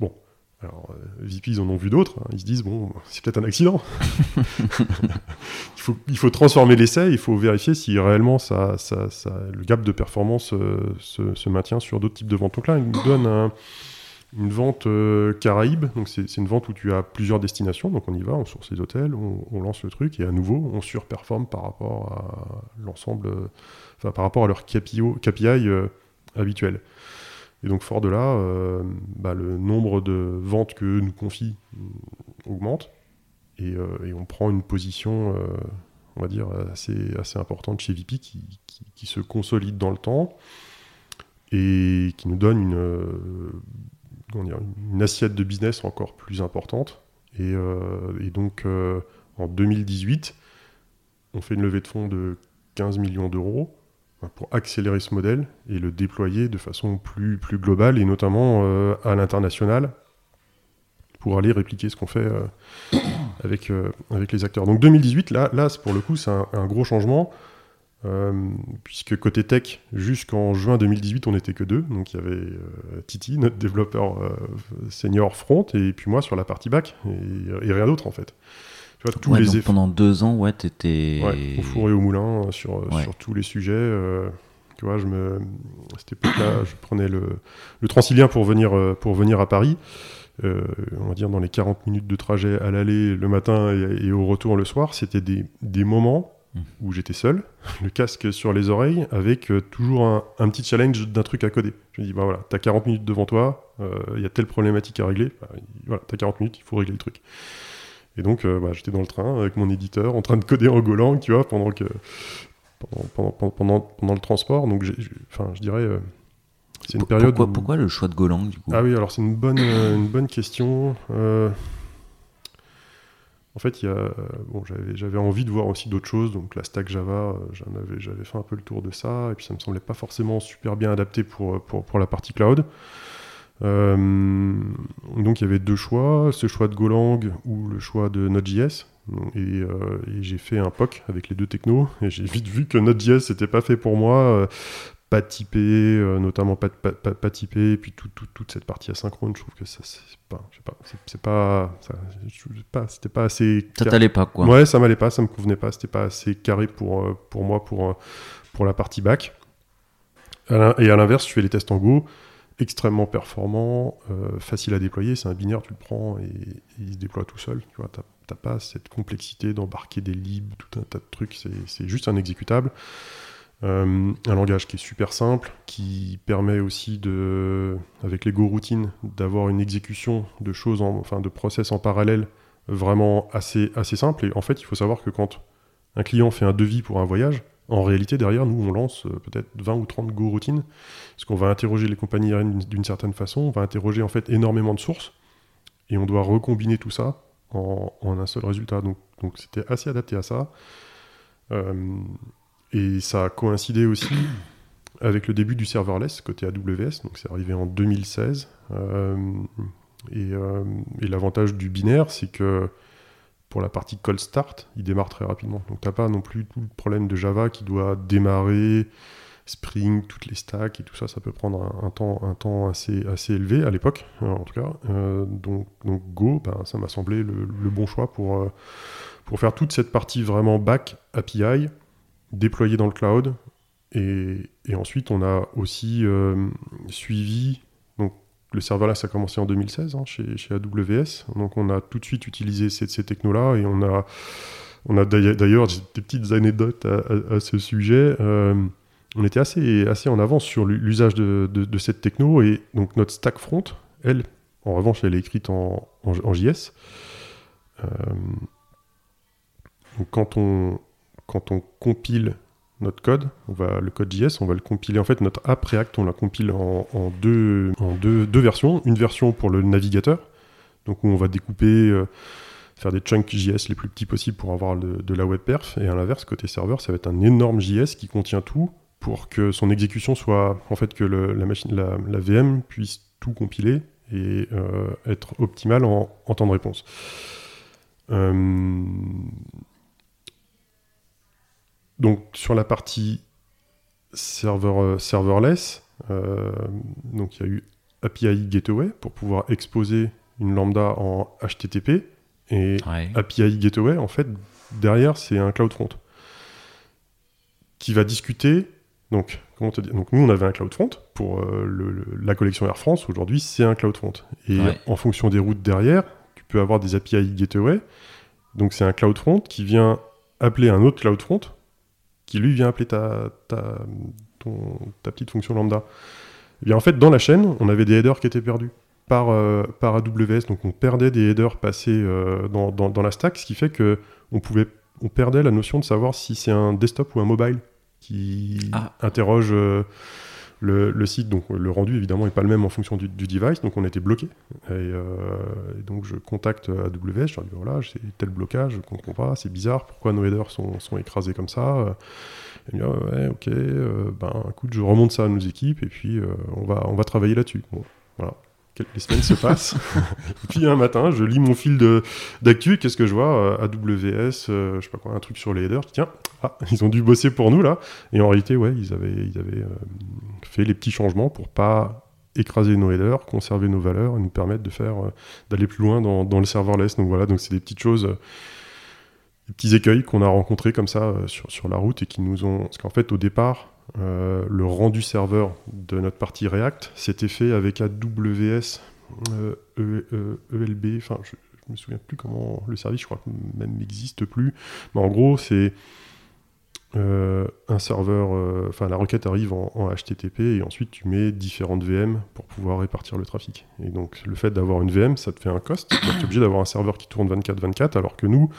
Speaker 1: Bon, alors euh, VP, ils en ont vu d'autres, hein. ils se disent, bon, c'est peut-être un accident. il, faut, il faut transformer l'essai, il faut vérifier si réellement ça, ça, le gap de performance euh, se, se, maintient sur d'autres types de ventes. Donc là, il nous donne un une vente euh, Caraïbe, donc c'est une vente où tu as plusieurs destinations, donc on y va, on source les hôtels, on, lance le truc, et à nouveau, on surperforme par rapport à l'ensemble, enfin par rapport à leur KPI, euh, habituel. Et donc fort de là, euh, bah, le nombre de ventes que nous confie augmente, et, on prend une position, on va dire, assez, importante chez VP qui, se consolide dans le temps, et qui nous donne une une assiette de business encore plus importante. Et, euh, donc euh, en 2018, on fait une levée de fonds de 15 millions d'euros hein, pour accélérer ce modèle et le déployer de façon plus, plus globale et notamment euh, à l'international pour aller répliquer ce qu'on fait avec, avec les acteurs. Donc 2018, là, là pour le coup, c'est un, gros changement. Euh, puisque côté tech, jusqu'en juin 2018, on n'était que deux. Donc il y avait euh, Titi, notre développeur euh, senior front, et puis moi sur la partie back, et, rien d'autre en fait.
Speaker 3: Tu vois, tous les donc pendant deux ans, ouais, t'étais.
Speaker 1: au four et au moulin sur, sur tous les sujets. tu vois, je me, à cette époque-là, je prenais le, le Transilien pour venir, pour venir à Paris. on va dire dans les 40 minutes de trajet à l'aller le matin et, et, au retour le soir, c'était des, des moments où j'étais seul, le casque sur les oreilles, avec euh, toujours un, petit challenge d'un truc à coder. Je me dis, bah voilà, t'as 40 minutes devant toi, il euh, y a telle problématique à régler, bah, voilà, t'as 40 minutes, il faut régler le truc. Et donc, euh, bah, j'étais dans le train avec mon éditeur, en train de coder en Golang, tu vois, pendant que pendant, pendant, pendant, le transport. Donc, enfin, je dirais, c'est une période.
Speaker 3: Pourquoi, pourquoi, le choix de Golang, du coup?
Speaker 1: Ah oui, alors c'est une bonne, une bonne question. En fait, bon, j'avais envie de voir aussi d'autres choses. Donc la stack Java, euh, j'avais fait un peu le tour de ça. Et puis ça me semblait pas forcément super bien adapté pour, pour, la partie cloud. Euh, donc il y avait deux choix, ce choix de Golang ou le choix de Node.js. Euh, et j'ai fait un POC avec les deux technos. Et j'ai vite vu que Node.js n'était pas fait pour moi pas typé, euh, notamment pas, pas, pas, typé, et puis tout, toute cette partie asynchrone, je trouve que ça, c'est pas, je sais pas, c'est pas, pas c'était pas assez.
Speaker 3: Ça t'allait pas, quoi.
Speaker 1: Ouais, ça m'allait pas, ça me convenait pas, c'était pas assez carré pour, euh, pour moi, pour, euh, pour la partie back. Et à l'inverse, je fais les tests en Go, extrêmement performant, facile à déployer, c'est un binaire, tu le prends et, il se déploie tout seul, tu vois, t'as pas cette complexité d'embarquer des libs, tout un tas de trucs, c'est juste un exécutable. Euh, un langage qui est super simple, qui permet aussi de, avec les Go routines, d'avoir une exécution de choses, en, enfin de process en parallèle vraiment assez, assez simple. Et en fait, il faut savoir que quand un client fait un devis pour un voyage, En réalité, derrière, nous, on lance peut-être 20 ou 30 Go routines, parce qu'on va interroger les compagnies aériennes d'une certaine façon, on va interroger en fait énormément de sources, et on doit recombiner tout ça en, un seul résultat. Donc, donc c'était assez adapté à ça. Et ça a coïncidé aussi avec le début du serverless côté AWS, donc c'est arrivé en 2016. Euh, euh, et, l'avantage du binaire, c'est que pour la partie cold start, il démarre très rapidement. Donc tu n'as pas non plus tout le problème de Java qui doit démarrer, Spring, toutes les stacks et tout ça, ça peut prendre un, temps, un temps assez, assez élevé à l'époque, hein, en tout cas. Euh, donc, donc, Go, ben, ça m'a semblé le, bon choix pour, pour faire toute cette partie vraiment back API, déployée dans le cloud, et, ensuite, on a aussi euh, suivi. Donc, le serverless ça a commencé en 2016 hein, chez, AWS. Donc, on a tout de suite utilisé ces, ces technos-là et on a, on a d'ailleurs des petites anecdotes à, ce sujet. Euh, on était assez, assez en avance sur l'usage de, de, cette techno et donc notre stack front, elle, en revanche, elle est écrite en, en, JS. Euh, donc quand on, quand on compile notre code, on va, le code JS, on va le compiler. En fait, notre app React, on la compile en, deux, versions. Une version pour le navigateur, donc où on va découper, euh, faire des chunks JS les plus petits possibles pour avoir de la web perf. Et à l'inverse, côté serveur, ça va être un énorme JS qui contient tout pour que son exécution soit, en fait, que la, machine, la, VM puisse tout compiler et euh, être optimale en, temps de réponse. Euh, donc sur la partie serveur, euh, serverless, euh, donc il y a eu API Gateway pour pouvoir exposer une lambda en HTTP. Et API Gateway, en fait, derrière, c'est un CloudFront qui va discuter. Donc, comment te dire Donc, nous, on avait un CloudFront pour euh, la collection Air France. Aujourd'hui, c'est un CloudFront. Et en fonction des routes derrière, tu peux avoir des API Gateway. Donc, c'est un CloudFront qui vient appeler un autre CloudFront qui lui vient appeler ta, ta, ta petite fonction lambda. Et bien en fait, dans la chaîne, on avait des headers qui étaient perdus par, euh, par AWS, donc on perdait des headers passés euh, dans, dans, la stack, ce qui fait que on pouvait, on perdait la notion de savoir si c'est un desktop ou un mobile qui ah. interroge euh, le, site, donc le rendu évidemment n'est pas le même en fonction du, device, donc on était bloqué. Et, donc je contacte AWS, je leur dis voilà, j'ai tel blocage, je comprends pas, c'est bizarre, pourquoi nos headers sont, sont écrasés comme ça? Et me ouais, ok, euh, ben écoute, je remonte ça à nos équipes et puis euh, on, va, on va travailler là-dessus. voilà les semaines se passent. puis un matin, je lis mon fil d'actu et qu'est-ce que je vois? AWS, euh, je sais pas quoi, un truc sur les headers. Tiens, ah, ils ont dû bosser pour nous là. Et en réalité, ouais, ils avaient, ils avaient euh, fait les petits changements pour pas écraser nos headers, conserver nos valeurs et nous permettre de faire euh, d'aller plus loin dans, dans, le serverless. Donc voilà, donc c'est des petites choses des petits écueils qu'on a rencontrés comme ça sur, sur, la route et qui nous ont. Parce qu'en fait, au départ, euh, le rendu serveur de notre partie React, s'était fait avec AWS euh, ELB, e enfin je, ne me souviens plus comment le service, je crois que même n'existe plus. Mais en gros, c'est euh, un serveur, enfin la requête arrive en, HTTP et ensuite tu mets différentes VM pour pouvoir répartir le trafic. Et donc le fait d'avoir une VM, ça te fait un cost. tu es obligé d'avoir un serveur qui tourne 24-24, alors que nous,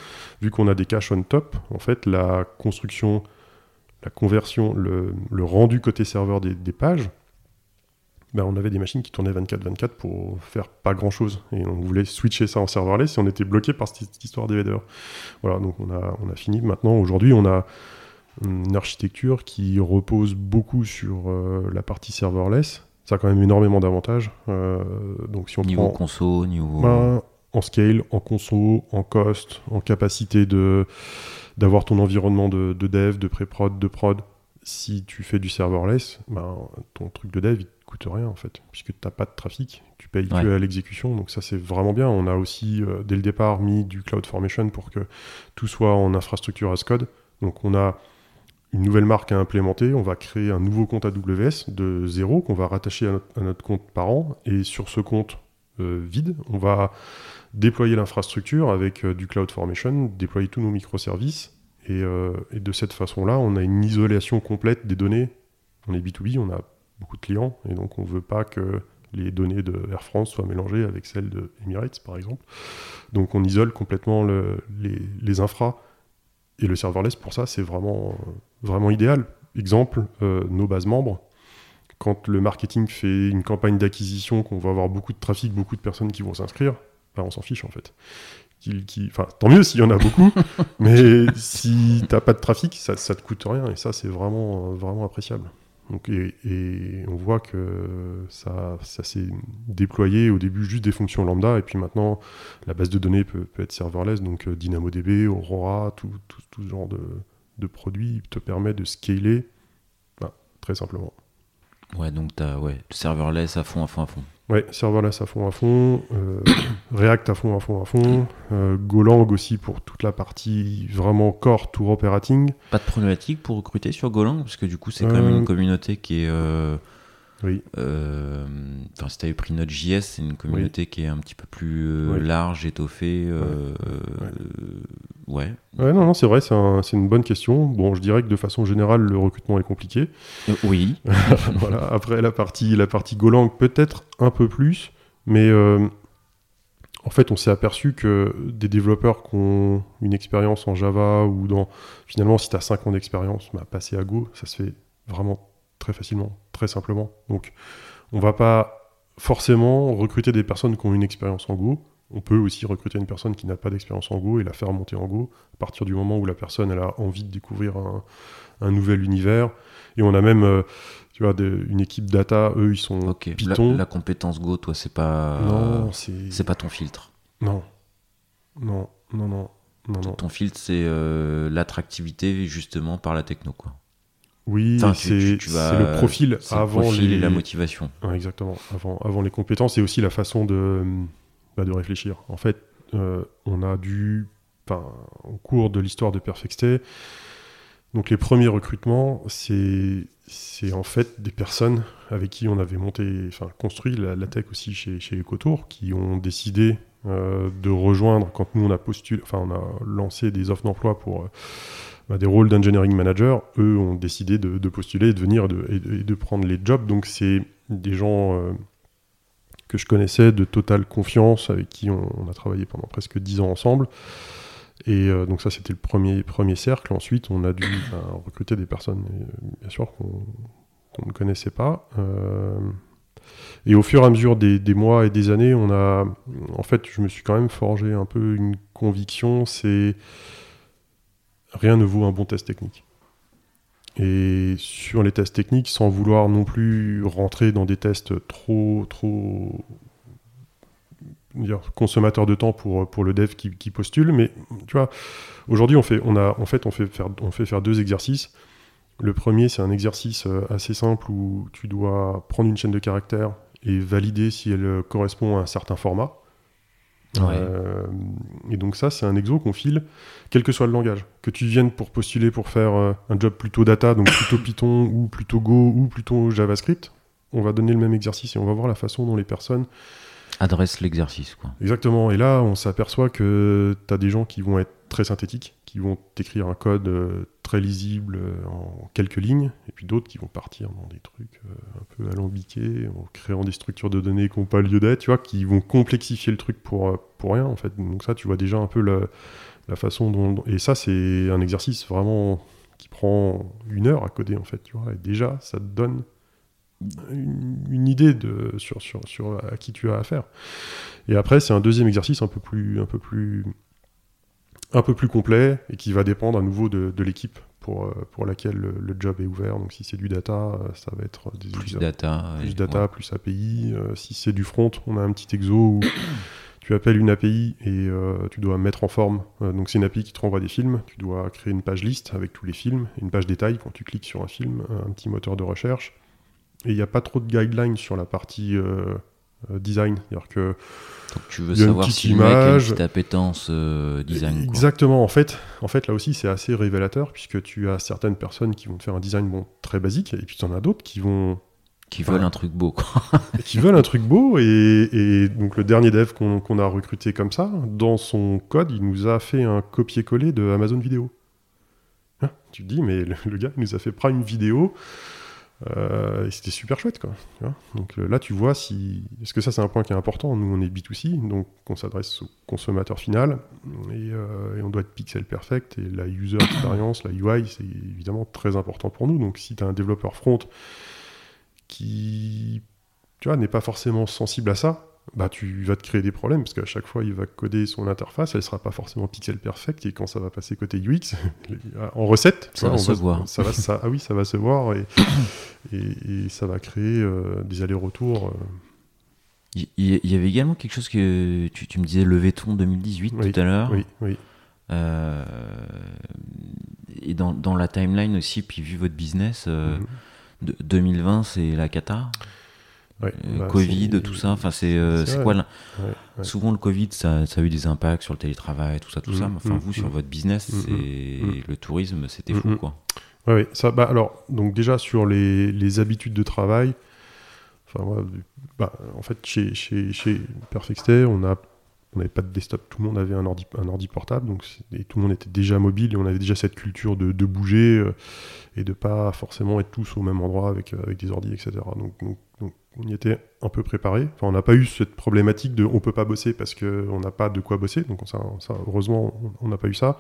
Speaker 1: vu qu'on a des caches on top, en fait la construction la conversion, le, rendu côté serveur des, pages, ben on avait des machines qui tournaient 24-24 pour faire pas grand chose. Et on voulait switcher ça en serverless et on était bloqué par cette, histoire des headers. Voilà, donc on a, on a fini. Maintenant, aujourd'hui, on a une architecture qui repose beaucoup sur euh, la partie serverless. Ça a quand même énormément d'avantages. Euh, donc si on
Speaker 3: niveau prend, conso, niveau...
Speaker 1: Ben, en scale, en conso, en cost, en capacité de d'avoir ton environnement de, dev, de pré-prod, de prod. Si tu fais du serverless, ben, ton truc de dev, il te coûte rien en fait, puisque tu n'as pas de trafic, tu payes que à l'exécution, donc ça c'est vraiment bien. On a aussi, euh, dès le départ, mis du CloudFormation pour que tout soit en infrastructure as code. Donc on a une nouvelle marque à implémenter, on va créer un nouveau compte AWS de zéro qu'on va rattacher à notre, compte parent, et sur ce compte euh, vide, on va déployer l'infrastructure avec euh, du CloudFormation, déployer tous nos microservices. Et, euh, et de cette façon-là, on a une isolation complète des données. On est B2B, on a beaucoup de clients, et donc on ne veut pas que les données de Air France soient mélangées avec celles de Emirates, par exemple. Donc on isole complètement les, infras et le serverless, pour ça, c'est vraiment, vraiment idéal. Exemple, nos bases membres. Quand le marketing fait une campagne d'acquisition, qu'on va avoir beaucoup de trafic, beaucoup de personnes qui vont s'inscrire, on s'en fiche en fait. Qui, Enfin, tant mieux s'il y en a beaucoup, mais si t'as pas de trafic, ça, ça te coûte rien, et ça, c'est vraiment, vraiment appréciable. Donc, et, on voit que ça, ça s'est déployé au début juste des fonctions lambda, et puis maintenant la base de données peut, peut être serverless, donc euh, DynamoDB, Aurora, tout, tout, tout ce genre de, de, produits te permet de scaler bah, très simplement.
Speaker 3: Ouais, donc tu as ouais, serverless à fond, à fond, à fond.
Speaker 1: Ouais, serverless à fond à fond, euh, React à fond à fond à fond, euh, Golang aussi pour toute la partie vraiment core tour operating.
Speaker 3: Pas de problématique pour recruter sur Golang parce que du coup c'est quand même une euh, communauté qui est
Speaker 1: oui.
Speaker 3: Euh, si tu avais pris Node.js, c'est une communauté qui est un petit peu plus euh, large, étoffée. Euh, ouais.
Speaker 1: ouais. non, non, c'est vrai, c'est une bonne question. Bon, je dirais que de façon générale, le recrutement est compliqué.
Speaker 3: oui.
Speaker 1: voilà. Après, la partie, la partie Golang, peut-être un peu plus, mais en fait, on s'est aperçu que des développeurs qui ont une expérience en Java ou dans. Finalement, si tu as 5 ans d'expérience, bah, passer à Go, ça se fait vraiment très facilement, très simplement. Donc, on va pas forcément recruter des personnes qui ont une expérience en Go. On peut aussi recruter une personne qui n'a pas d'expérience en Go et la faire monter en Go à partir du moment où la personne elle a envie de découvrir un, nouvel univers. Et on a même, euh, tu vois, une équipe data, eux, ils sont Python.
Speaker 3: La, compétence Go, toi, c'est pas,
Speaker 1: non, c'est
Speaker 3: pas ton filtre.
Speaker 1: Non, non, non, non. non,
Speaker 3: Ton filtre, c'est euh, l'attractivité justement par la techno, quoi.
Speaker 1: Oui, c'est le profil avant
Speaker 3: les... et la motivation.
Speaker 1: exactement, avant, avant les compétences et aussi la façon de, bah, de réfléchir. En fait, euh, on a dû, au cours de l'histoire de Perfectstay, donc les premiers recrutements, c'est en fait des personnes avec qui on avait monté, enfin construit la, tech aussi chez, chez EcoTour, qui ont décidé euh, de rejoindre quand nous on a postulé, enfin on a lancé des offres d'emploi pour bah, des rôles d'engineering manager, eux ont décidé de, postuler, de venir et de, prendre les jobs. Donc c'est des gens euh, que je connaissais de totale confiance, avec qui on, a travaillé pendant presque dix ans ensemble. Et euh, donc ça c'était le premier, premier cercle. Ensuite on a dû recruter des personnes, euh, bien sûr, qu'on ne connaissait pas. et au fur et à mesure des, des, mois et des années, on a, en fait, je me suis quand même forgé un peu une conviction, c'est rien ne vaut un bon test technique. Et sur les tests techniques, sans vouloir non plus rentrer dans des tests trop, trop dire, consommateurs de temps pour, pour le dev qui, postule, mais tu vois, aujourd'hui, on fait, on a, en fait, on fait, faire, on fait faire deux exercices. Le premier, c'est un exercice euh, assez simple où tu dois prendre une chaîne de caractères et valider si elle correspond à un certain format. Euh, et donc ça, c'est un exo qu'on file, quel que soit le langage. Que tu viennes pour postuler pour faire euh, un job plutôt data, donc plutôt Python, ou plutôt Go, ou plutôt JavaScript, on va donner le même exercice et on va voir la façon dont les personnes
Speaker 3: adressent l'exercice.
Speaker 1: Exactement. Et là, on s'aperçoit que tu as des gens qui vont être très synthétiques, qui vont t'écrire un code euh, très lisible euh, en quelques lignes, et puis d'autres qui vont partir dans des trucs euh, un peu alambiqués, en créant des structures de données qui n'ont pas lieu d'être, tu vois, qui vont complexifier le truc pour, pour rien, en fait. Donc ça, tu vois déjà un peu la, la façon dont... Et ça, c'est un exercice vraiment qui prend une heure à coder, en fait, tu vois, et déjà, ça te donne une, idée de, sur, sur, sur à qui tu as affaire. Et après, c'est un deuxième exercice un peu plus... Un peu plus un peu plus complet et qui va dépendre à nouveau de, l'équipe pour, euh, pour laquelle le, job est ouvert. Donc si c'est du data, euh, ça va être des
Speaker 3: plus data,
Speaker 1: plus, data, plus API. Euh, si c'est du front, on a un petit exo où tu appelles une API et tu dois mettre en forme. donc c'est une API qui te renvoie des films. Tu dois créer une page liste avec tous les films, une page détail quand tu cliques sur un film, un petit moteur de recherche. Et il n'y a pas trop de guidelines sur la partie design. C'est-à-dire que
Speaker 3: donc tu veux savoir si image. le mec a une appétence euh, design.
Speaker 1: Exactement. En fait, en fait, là aussi, c'est assez révélateur puisque tu as certaines personnes qui vont te faire un design bon très basique et puis tu en as d'autres qui vont
Speaker 3: qui veulent un truc beau, quoi.
Speaker 1: qui veulent un truc beau, et, donc le dernier dev qu'on a recruté comme ça, dans son code, il nous a fait un copier-coller de Amazon Vidéo. Hein, tu te dis, mais le, gars, il nous a fait Prime Vidéo, Euh, et c'était super chouette, quoi. donc là, tu vois si. Parce que ça, c'est un point qui est important? Nous, on est B2C, donc on s'adresse au consommateur final. Et, et, on doit être pixel perfect. Et la user experience, la UI, c'est évidemment très important pour nous. Donc si tu as un développeur front qui n'est pas forcément sensible à ça, bah, tu vas te créer des problèmes parce qu'à chaque fois, il va coder son interface, elle sera pas forcément pixel perfect et quand ça va passer côté UX, en recette,
Speaker 3: ça va se voir.
Speaker 1: Ça va, ça, ah oui, ça va se voir et, et, ça va créer euh, des allers-retours.
Speaker 3: Euh. Il y, avait également quelque chose que tu, me disais, le ton 2018 tout à l'heure.
Speaker 1: Oui, oui.
Speaker 3: Euh, et dans, dans, la timeline aussi, puis vu votre business, 2020, mhm. c'est la cata? Euh, bah, Covid, tout ça. Enfin, c'est euh, quoi Souvent, le Covid, ça, ça, a eu des impacts sur le télétravail, tout ça, tout ça. Mm, enfin, mm, vous, sur mm. votre business, le tourisme, c'était fou, quoi.
Speaker 1: Oui, ça. Bah, alors, donc déjà sur les, les habitudes de travail. Enfin, bah, en fait, chez, chez, chez Perfectstay, on a on n'avait pas de desktop, tout le monde avait un ordi, un ordi portable, donc et tout le monde était déjà mobile et on avait déjà cette culture de, de bouger euh, et de pas forcément être tous au même endroit avec, avec des ordis, etc. Donc on y était un peu préparé. On n'a pas eu cette problématique de on peut pas bosser parce qu'on n'a pas de quoi bosser. Donc ça, heureusement, on n'a pas eu ça.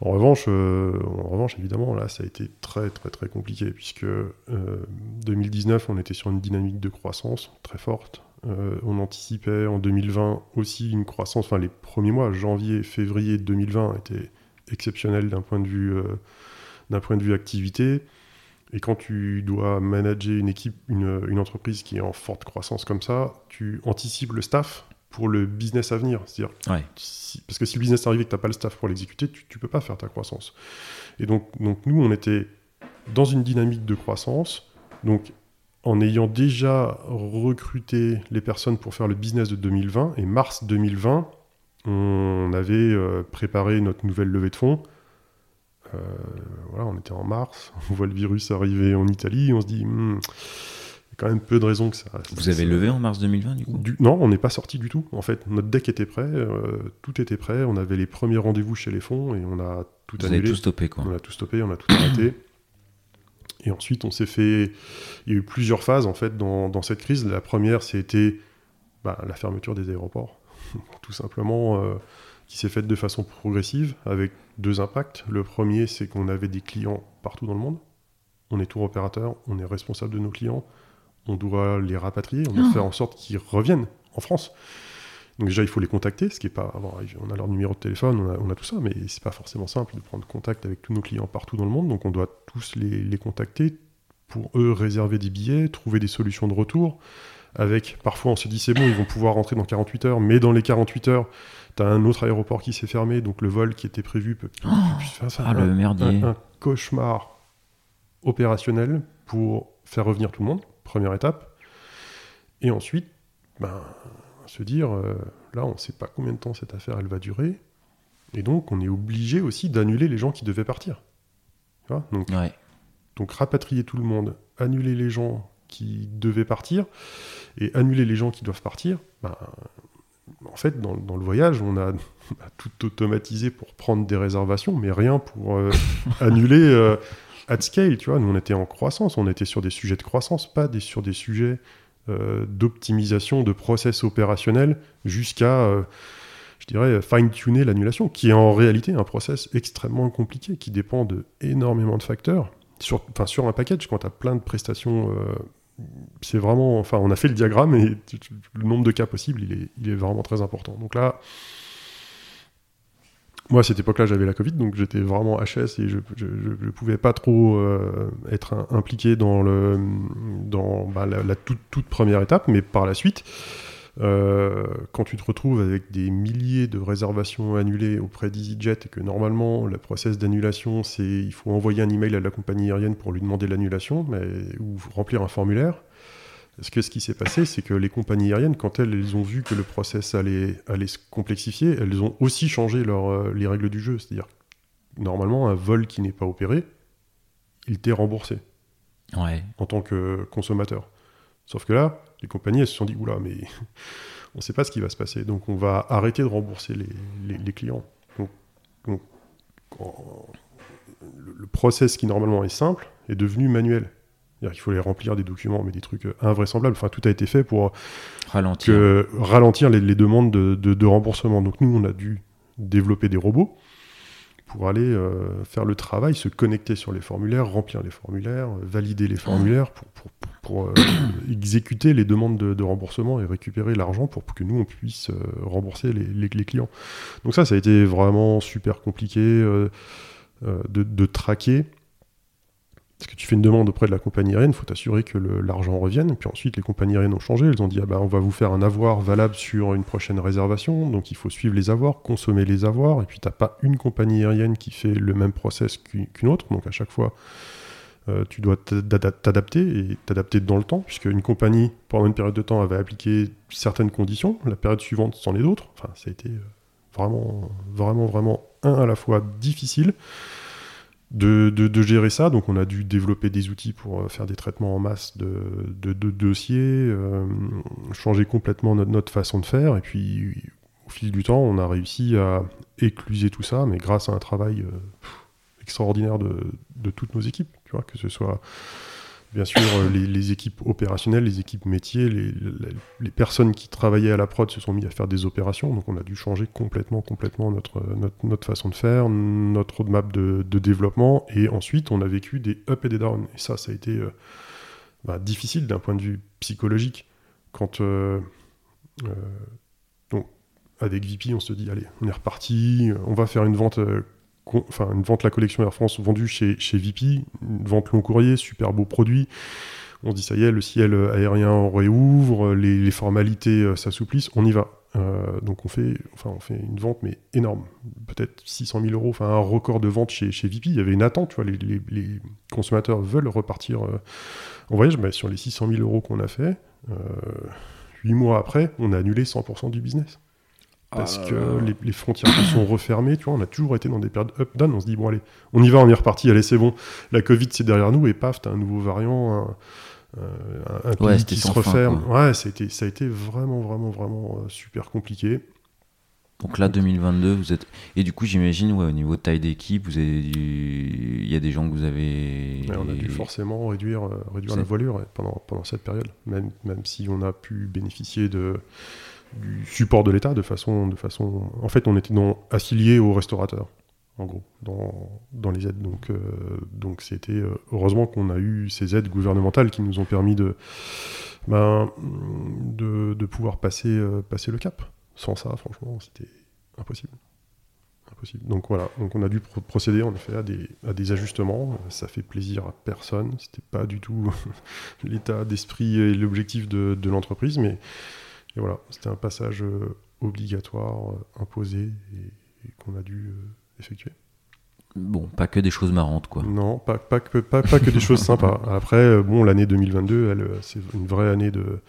Speaker 1: En revanche, euh, en revanche, évidemment, là, ça a été très très très compliqué puisque 2019, euh, on était sur une dynamique de croissance très forte. Euh, on anticipait en 2020 aussi une croissance. Enfin, les premiers mois, janvier, février 2020, étaient exceptionnels d'un point de vue d'un point de vue activité. Et quand tu dois manager une équipe, une, entreprise qui est en forte croissance comme ça, tu anticipes le staff pour le business à venir. C'est-à-dire, parce que si le business arrive et que tu n'as pas le staff pour l'exécuter, tu ne peux pas faire ta croissance. Et donc, donc, nous, on était dans une dynamique de croissance. Donc, en ayant déjà recruté les personnes pour faire le business de 2020, et mars 2020, on avait euh, préparé notre nouvelle levée de fonds euh, voilà, on était en mars, on voit le virus arriver en Italie, on se dit, hmm, il y a quand même peu de raisons que ça.
Speaker 3: Vous avez levé en mars 2020 du coup
Speaker 1: Non, on n'est pas sorti du tout. En fait, notre deck était prêt, euh, tout était prêt, on avait les premiers rendez-vous chez les fonds et on a tout
Speaker 3: Vous
Speaker 1: annulé.
Speaker 3: Avez tout stoppé quoi.
Speaker 1: On a tout stoppé, on a tout arrêté. Et ensuite, on s'est fait. Il y a eu plusieurs phases en fait dans, dans cette crise. La première, c'était bah, la fermeture des aéroports, tout simplement. Euh, qui s'est faite de façon progressive avec deux impacts. Le premier, c'est qu'on avait des clients partout dans le monde. On est tour opérateur, on est responsable de nos clients, on doit les rapatrier, on doit ah. faire en sorte qu'ils reviennent en France. Donc déjà, il faut les contacter, ce qui est pas, on a leur numéro de téléphone, on a, tout ça, mais c'est pas forcément simple de prendre contact avec tous nos clients partout dans le monde. Donc on doit tous les, les contacter pour eux réserver des billets, trouver des solutions de retour. Avec parfois, on se dit c'est bon, ils vont pouvoir rentrer dans 48 heures, mais dans les 48 heures, T'as un autre aéroport qui s'est fermé, donc le vol qui était prévu peut
Speaker 3: oh. Ah, le merdier.
Speaker 1: Un, cauchemar opérationnel pour faire revenir tout le monde, première étape. Et ensuite, ben, se dire, euh, là, on ne sait pas combien de temps cette affaire elle va durer. Et donc, on est obligé aussi d'annuler les gens qui devaient partir. donc, donc, rapatrier tout le monde, annuler les gens qui devaient partir, et annuler les gens qui doivent partir, ben, en fait, dans, le voyage, on a, tout automatisé pour prendre des réservations, mais rien pour euh, annuler euh, at scale. Tu vois, nous, on était en croissance, on était sur des sujets de croissance, pas des, sur des sujets euh, d'optimisation de process opérationnels jusqu'à, je dirais, fine-tuner l'annulation, qui est en réalité un process extrêmement compliqué, qui dépend de énormément de facteurs. Sur, sur un package, quand tu as plein de prestations c'est vraiment, enfin, on a fait le diagramme et le nombre de cas possibles, il est, vraiment très important. Donc là, moi, à cette époque-là, j'avais la Covid, donc j'étais vraiment HS et je ne pouvais pas trop euh, être impliqué dans, le, dans bah, la, toute, toute, première étape, mais par la suite, euh, quand tu te retrouves avec des milliers de réservations annulées auprès d'EasyJet et que normalement le process d'annulation c'est il faut envoyer un email à la compagnie aérienne pour lui demander l'annulation ou remplir un formulaire. Parce que ce qui s'est passé, c'est que les compagnies aériennes, quand elles, ont vu que le process allait, allait se complexifier, elles ont aussi changé leur, euh, les règles du jeu. C'est-à-dire, normalement, un vol qui n'est pas opéré, il t'est remboursé
Speaker 3: ouais.
Speaker 1: en tant que consommateur. Sauf que là, les compagnies, elles se sont dit, oula, mais on ne sait pas ce qui va se passer, donc on va arrêter de rembourser les, clients. Donc, le process qui normalement est simple est devenu manuel. Il faut les remplir des documents, mais des trucs invraisemblables. Enfin, tout a été fait pour
Speaker 3: ralentir,
Speaker 1: ralentir les, demandes de, de, remboursement. Donc nous, on a dû développer des robots pour aller euh, faire le travail, se connecter sur les formulaires, remplir les formulaires, euh, valider les formulaires, pour, pour, pour euh, exécuter les demandes de, remboursement et récupérer l'argent pour, que nous, on puisse rembourser les, les, clients. Donc ça, ça a été vraiment super compliqué de, de traquer parce que tu fais une demande auprès de la compagnie aérienne, il faut t'assurer que l'argent revienne. Puis ensuite, les compagnies aériennes ont changé. Elles ont dit ah bah, on va vous faire un avoir valable sur une prochaine réservation. Donc il faut suivre les avoirs, consommer les avoirs. Et puis tu n'as pas une compagnie aérienne qui fait le même process qu'une autre. Donc à chaque fois, euh, tu dois t'adapter et t'adapter dans le temps, puisque une compagnie, pendant une période de temps, avait appliqué certaines conditions. La période suivante, c'en est d'autres. Enfin, ça a été euh, vraiment, vraiment, vraiment un à la fois difficile de, gérer ça. Donc on a dû développer des outils pour euh, faire des traitements en masse de, dossiers, euh, changer complètement notre, façon de faire. Et puis au fil du temps, on a réussi à écluser tout ça, mais grâce à un travail euh, extraordinaire de, toutes nos équipes, tu vois, que ce soit bien sûr euh, les, équipes opérationnelles, les équipes métiers, les, personnes qui travaillaient à la prod se sont mis à faire des opérations, donc on a dû changer complètement, complètement notre, notre, façon de faire, notre roadmap de, développement, et ensuite on a vécu des up et des down, et ça, ça a été euh, bah, difficile d'un point de vue psychologique, quand euh, donc, avec VP, on se dit, allez, on est reparti, on va faire une vente enfin une vente la collection Air France vendue chez, chez VP, une vente long courrier, super beau produit. On se dit ça y est, le ciel aérien réouvre, les, formalités euh, s'assouplissent, on y va. Euh, donc on fait, une vente mais énorme, peut-être 600 000 euros, enfin un record de vente chez, chez VP. Il y avait une attente, tu vois, les, les, consommateurs veulent repartir euh, en voyage. Mais sur les 600 000 euros qu'on a fait, 8 mois après, on a annulé 100% du business parce ah que les, frontières sont refermées. Tu vois, on a toujours été dans des périodes up-down. On se dit, bon, allez, on y va, on est reparti, allez, c'est bon. La Covid, c'est derrière nous, et paf, t'as un nouveau variant, un, pays qui se referme. ouais, ça a, été, ça a été vraiment, vraiment, vraiment euh, super compliqué.
Speaker 3: Donc là, 2022, vous êtes. Et du coup, j'imagine, ouais, au niveau de taille d'équipe, vous avez il y a des gens que vous avez.
Speaker 1: on a dû forcément réduire, euh, réduire la voilure pendant, pendant cette période, même, même si on a pu bénéficier de du support de l'État de façon, de façon. En fait, on était dans, affilié aux restaurateurs, en gros, dans, dans les aides. Donc, euh, donc c'était euh, heureusement qu'on a eu ces aides gouvernementales qui nous ont permis de, ben, de, de, pouvoir passer, euh, passer le cap. Sans ça, franchement, c'était impossible. Impossible. Donc voilà, donc on a dû procéder en effet à des, à des ajustements. Ça fait plaisir à personne. C'était pas du tout l'état d'esprit et l'objectif de, de l'entreprise, mais et voilà, c'était un passage euh, obligatoire, euh, imposé, et, qu'on a dû euh, effectuer.
Speaker 3: Bon, pas que des choses marrantes, quoi.
Speaker 1: Non, pas, pas, que, pas, pas que des choses sympas. Après, bon, l'année 2022, elle, c'est une vraie année de,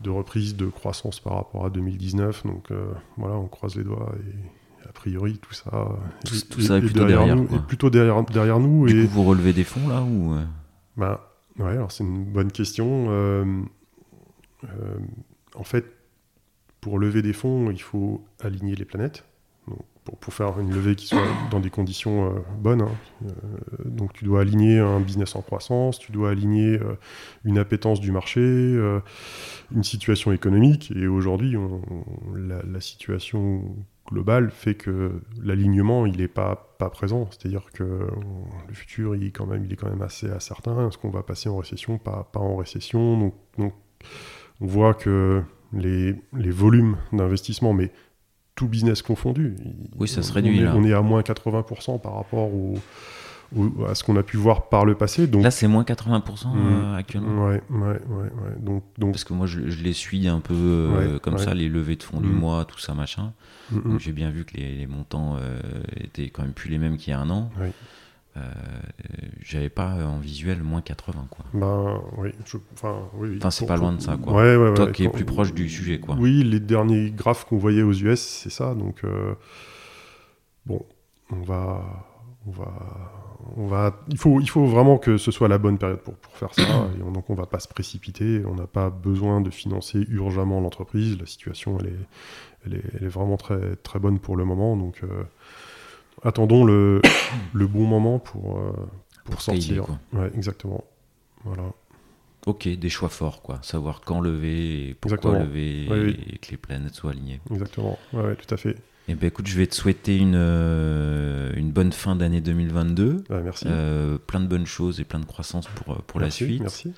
Speaker 1: de, reprise, de croissance par rapport à 2019. Donc voilà, on croise les doigts et a priori, tout ça,
Speaker 3: tout, ça est plutôt derrière,
Speaker 1: nous, est plutôt derrière, derrière nous.
Speaker 3: Du et... coup, vous relevez des fonds là ou
Speaker 1: Bah ouais, alors c'est une bonne question. en fait, pour lever des fonds, il faut aligner les planètes. pour, faire une levée qui soit dans des conditions euh, bonnes. Hein. Euh, donc tu dois aligner un business en croissance, tu dois aligner euh, une appétence du marché, une situation économique. Et aujourd'hui, la, situation globale fait que l'alignement, il n'est pas, présent. C'est-à-dire que le futur, il est, quand même, assez incertain. Est-ce qu'on va passer en récession, pas, en récession donc, donc on voit que les, les volumes d'investissement, mais tout business confondu.
Speaker 3: Oui, ça se réduit.
Speaker 1: On est,
Speaker 3: là.
Speaker 1: on est à moins 80% par rapport au, à ce qu'on a pu voir par le passé. Donc...
Speaker 3: Là, c'est moins 80% euh, mmh. actuellement.
Speaker 1: Ouais, ouais, ouais. Donc, donc...
Speaker 3: Parce que moi, je, je les suis un peu euh, comme ça, les levées de fonds du mmh. mois, tout ça, machin. Mmh, j'ai bien vu que les, les montants euh, étaient quand même plus les mêmes qu'il y a un an. Euh, j'avais pas en visuel moins 80 quoi.
Speaker 1: Ben oui, enfin oui.
Speaker 3: C'est pas loin de ça quoi.
Speaker 1: Ouais, ouais,
Speaker 3: Toi qui es plus proche du sujet quoi.
Speaker 1: Oui, les derniers graphes qu'on voyait aux US, c'est ça. Donc euh, bon, on va, on va, on va. Il faut, il faut vraiment que ce soit la bonne période pour, pour faire ça. et on, donc on va pas se précipiter. On n'a pas besoin de financer urgemment l'entreprise. La situation elle est, elle est, elle est, vraiment très, très bonne pour le moment. Donc euh, attendons le, le bon moment pour, euh, pour, sortir. ouais, exactement. Voilà.
Speaker 3: Ok, des choix forts, quoi. Savoir quand lever et pourquoi lever et que les planètes soient alignées.
Speaker 1: Exactement, ouais, tout à fait.
Speaker 3: Eh ben, écoute, je vais te souhaiter une, euh, une bonne fin d'année 2022.
Speaker 1: merci.
Speaker 3: Euh, plein de bonnes choses et plein de croissance pour, pour la suite.
Speaker 1: Merci.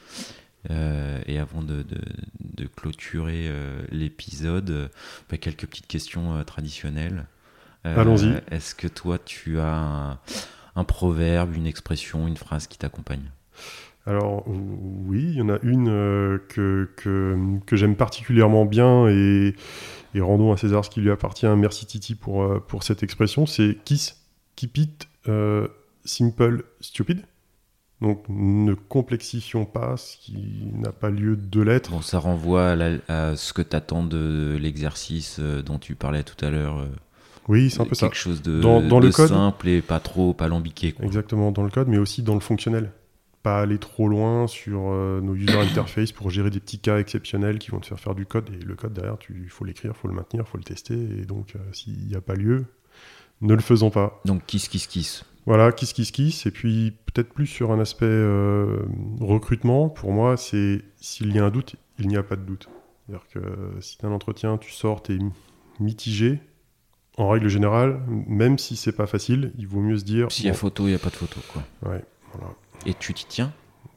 Speaker 3: et avant de, de, de clôturer l'épisode, bah, quelques petites questions traditionnelles.
Speaker 1: Allons-y.
Speaker 3: Est-ce que toi, tu as un, un proverbe, une expression, une phrase qui t'accompagne?
Speaker 1: Alors oui, il y en a une euh, que, que, que j'aime particulièrement bien et, et, rendons à César ce qui lui appartient. Merci Titi pour, euh, pour cette expression. C'est Kiss, Keep it euh, simple, stupid. Donc ne complexifions pas ce qui n'a pas lieu de l'être.
Speaker 3: Bon, ça renvoie à, ce que tu attends de l'exercice dont tu parlais tout à l'heure.
Speaker 1: Oui, c'est un peu
Speaker 3: ça.
Speaker 1: Quelque
Speaker 3: chose de, dans, dans le simple et pas trop alambiqué.
Speaker 1: Exactement, dans le code, mais aussi dans le fonctionnel pas aller trop loin sur euh, nos user interface pour gérer des petits cas exceptionnels qui vont te faire faire du code. Et le code derrière, il faut l'écrire, il faut le maintenir, il faut le tester. Et donc, euh, s'il n'y a pas lieu, ne le faisons pas.
Speaker 3: Donc, kiss, kiss, kiss.
Speaker 1: Voilà, kiss, kiss, kiss. Et puis, peut-être plus sur un aspect euh, recrutement. Pour moi, c'est s'il y a un doute, il n'y a pas de doute. C'est-à-dire que si tu as un entretien, tu sors, tu es mitigé. En règle générale, même si c'est pas facile, il vaut mieux se dire.
Speaker 3: S'il y a photo, il n'y a pas de photo. Quoi.
Speaker 1: Ouais, voilà.
Speaker 3: Et tu t'y tiens?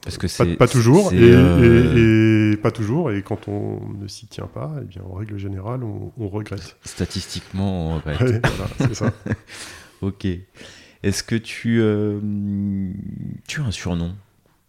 Speaker 1: Parce que pas, pas, toujours, euh, et, pas toujours, et quand on ne s'y tient pas, eh bien, en règle générale, on, regrette.
Speaker 3: Statistiquement, on regrette.
Speaker 1: voilà, c'est ça.
Speaker 3: ok. Est-ce que tu, euh, tu as un surnom?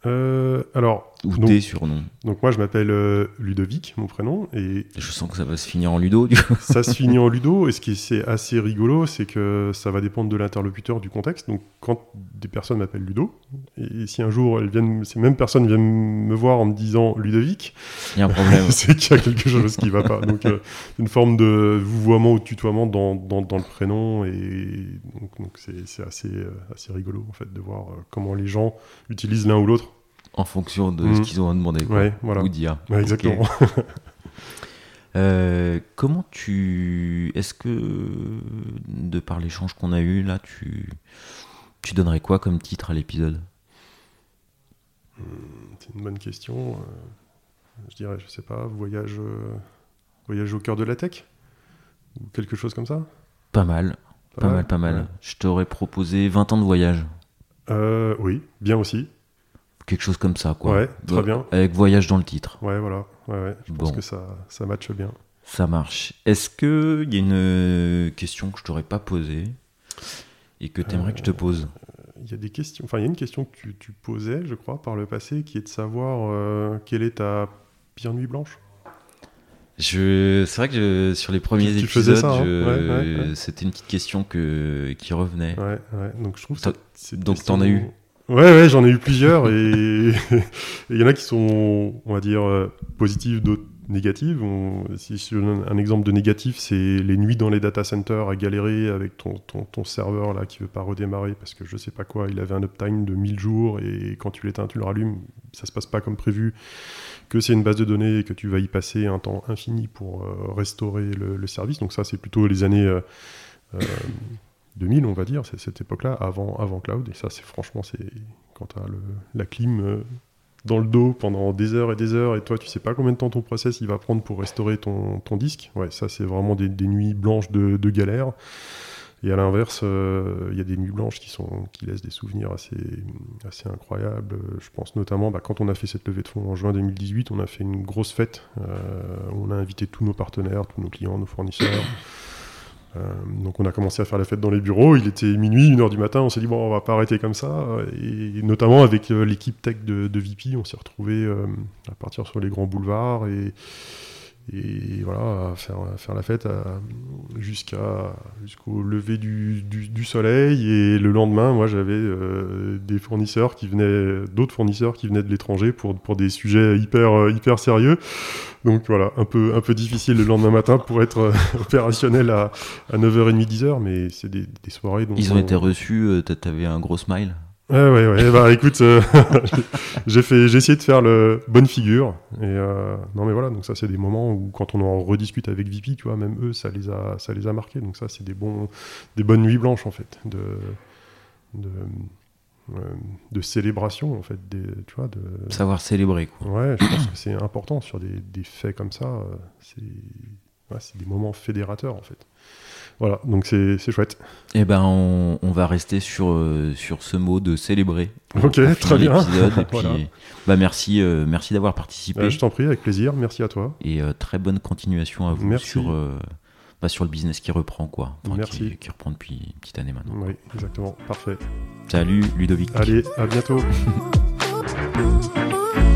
Speaker 1: Euh, alors,
Speaker 3: ou donc, tes surnoms
Speaker 1: Donc moi je m'appelle euh, Ludovic, mon prénom, et
Speaker 3: je sens que ça va se finir en Ludo. Du
Speaker 1: ça se finit en Ludo, et ce qui est assez rigolo, c'est que ça va dépendre de l'interlocuteur, du contexte. Donc quand des personnes m'appellent Ludo, et si un jour elles viennent, ces mêmes personnes viennent me voir en me disant Ludovic,
Speaker 3: il y a un problème.
Speaker 1: c'est qu'il y a quelque chose qui va pas. Donc euh, une forme de vouvoiement ou de tutoiement dans, dans, dans le prénom, et donc c'est assez, assez rigolo en fait de voir comment les gens utilisent l'un ou l'autre
Speaker 3: en fonction de ce mm. qu'ils ont demandé.
Speaker 1: Ouais, voilà.
Speaker 3: Ou dire.
Speaker 1: exactement.
Speaker 3: Euh, comment tu. Est-ce que, de par l'échange qu'on a eu là, tu, tu donnerais quoi comme titre à l'épisode?
Speaker 1: Hmm, C'est une bonne question. Euh, je dirais, je sais pas, voyage, euh, voyage au cœur de la tech? Ou quelque chose comme ça?
Speaker 3: Pas mal. Pas, mal, pas mal. Je t'aurais proposé 20 ans de voyage.
Speaker 1: oui, bien aussi
Speaker 3: quelque chose comme ça, quoi.
Speaker 1: Ouais, très bien.
Speaker 3: Avec voyage dans le titre.
Speaker 1: Ouais, voilà. Ouais, ouais. Je pense que ça, ça matche bien.
Speaker 3: Ça marche. Est-ce qu'il y a une question que je t'aurais pas posée et que tu aimerais que je te pose?
Speaker 1: Il y a des questions. Enfin, il y a une question que tu, tu, posais, je crois, par le passé, qui est de savoir euh, quelle est ta pire nuit blanche?
Speaker 3: Je... C'est vrai que sur les premiers épisodes, hein? c'était une petite question que... qui revenait.
Speaker 1: Ouais, ouais. Donc je trouve
Speaker 3: ça. Donc t'en as eu?
Speaker 1: Ouais, ouais, j'en ai eu plusieurs et il y en a qui sont, on va dire, euh, positives, d'autres négatives. si je donne un exemple de négatif, c'est les nuits dans les data centers à galérer avec ton, ton, ton, serveur là qui veut pas redémarrer parce que je sais pas quoi, il avait un uptime de 1000 jours et quand tu l'éteins, tu le rallumes, ça se passe pas comme prévu, que c'est une base de données et que tu vas y passer un temps infini pour euh, restaurer le, service. Donc ça, c'est plutôt les années... Euh, 2000, on va dire, c'est cette époque-là, avant, avant cloud. Et ça, c'est franchement, c'est quand tu la clim euh, dans le dos pendant des heures et des heures, et toi, tu sais pas combien de temps ton process il va prendre pour restaurer ton, disque. Ouais, ça, c'est vraiment des, nuits blanches de, galère. Et à l'inverse, euh, il y a des nuits blanches qui, sont, qui laissent des souvenirs assez, assez incroyables. Je pense notamment, bah, quand on a fait cette levée de fonds en juin 2018, on a fait une grosse fête. Euh, on a invité tous nos partenaires, tous nos clients, nos fournisseurs. Euh, donc on a commencé à faire la fête dans les bureaux, il était minuit, 1h du matin, on s'est dit bon on va pas arrêter comme ça, et notamment avec euh, l'équipe tech de, de, VP, on s'est retrouvé euh, à partir sur les grands boulevards et, et voilà, faire, faire la fête jusqu'à jusqu'au lever du, du, soleil. Et le lendemain, moi, j'avais des fournisseurs qui venaient, d'autres fournisseurs qui venaient de l'étranger pour, pour des sujets hyper, hyper sérieux. Donc voilà, un peu, un peu difficile le lendemain matin pour être euh, opérationnel à, à 9h30, 10h, mais c'est des, des, soirées.
Speaker 3: Dont Ils ont été reçus, euh, t'avais un gros smile
Speaker 1: Ouais, ouais, ouais. bah écoute, euh, j'ai fait, j'ai essayé de faire le bonne figure. Et non, mais voilà, donc ça, c'est des moments où quand on en rediscute avec VP, tu vois, même eux, ça les a, ça les a marqués. Donc ça, c'est des bons, des bonnes nuits blanches en fait, de, de de célébration en fait, des, tu vois, de
Speaker 3: savoir célébrer. Quoi.
Speaker 1: Ouais, je pense que c'est important sur des, des, faits comme ça. c'est c'est des moments fédérateurs en fait. Voilà, donc c'est chouette.
Speaker 3: Eh ben, on, on, va rester sur, euh, sur ce mot de célébrer.
Speaker 1: Ok, très bien.
Speaker 3: bah merci, euh, merci d'avoir participé.
Speaker 1: Bah, je t'en prie, avec plaisir. Merci à toi.
Speaker 3: Et euh, très bonne continuation à vous sur, bah, sur le business qui reprend, quoi.
Speaker 1: merci.
Speaker 3: Qui, qui, reprend depuis une petite année maintenant.
Speaker 1: Oui, exactement. Parfait.
Speaker 3: Salut, Ludovic.
Speaker 1: Allez, à bientôt.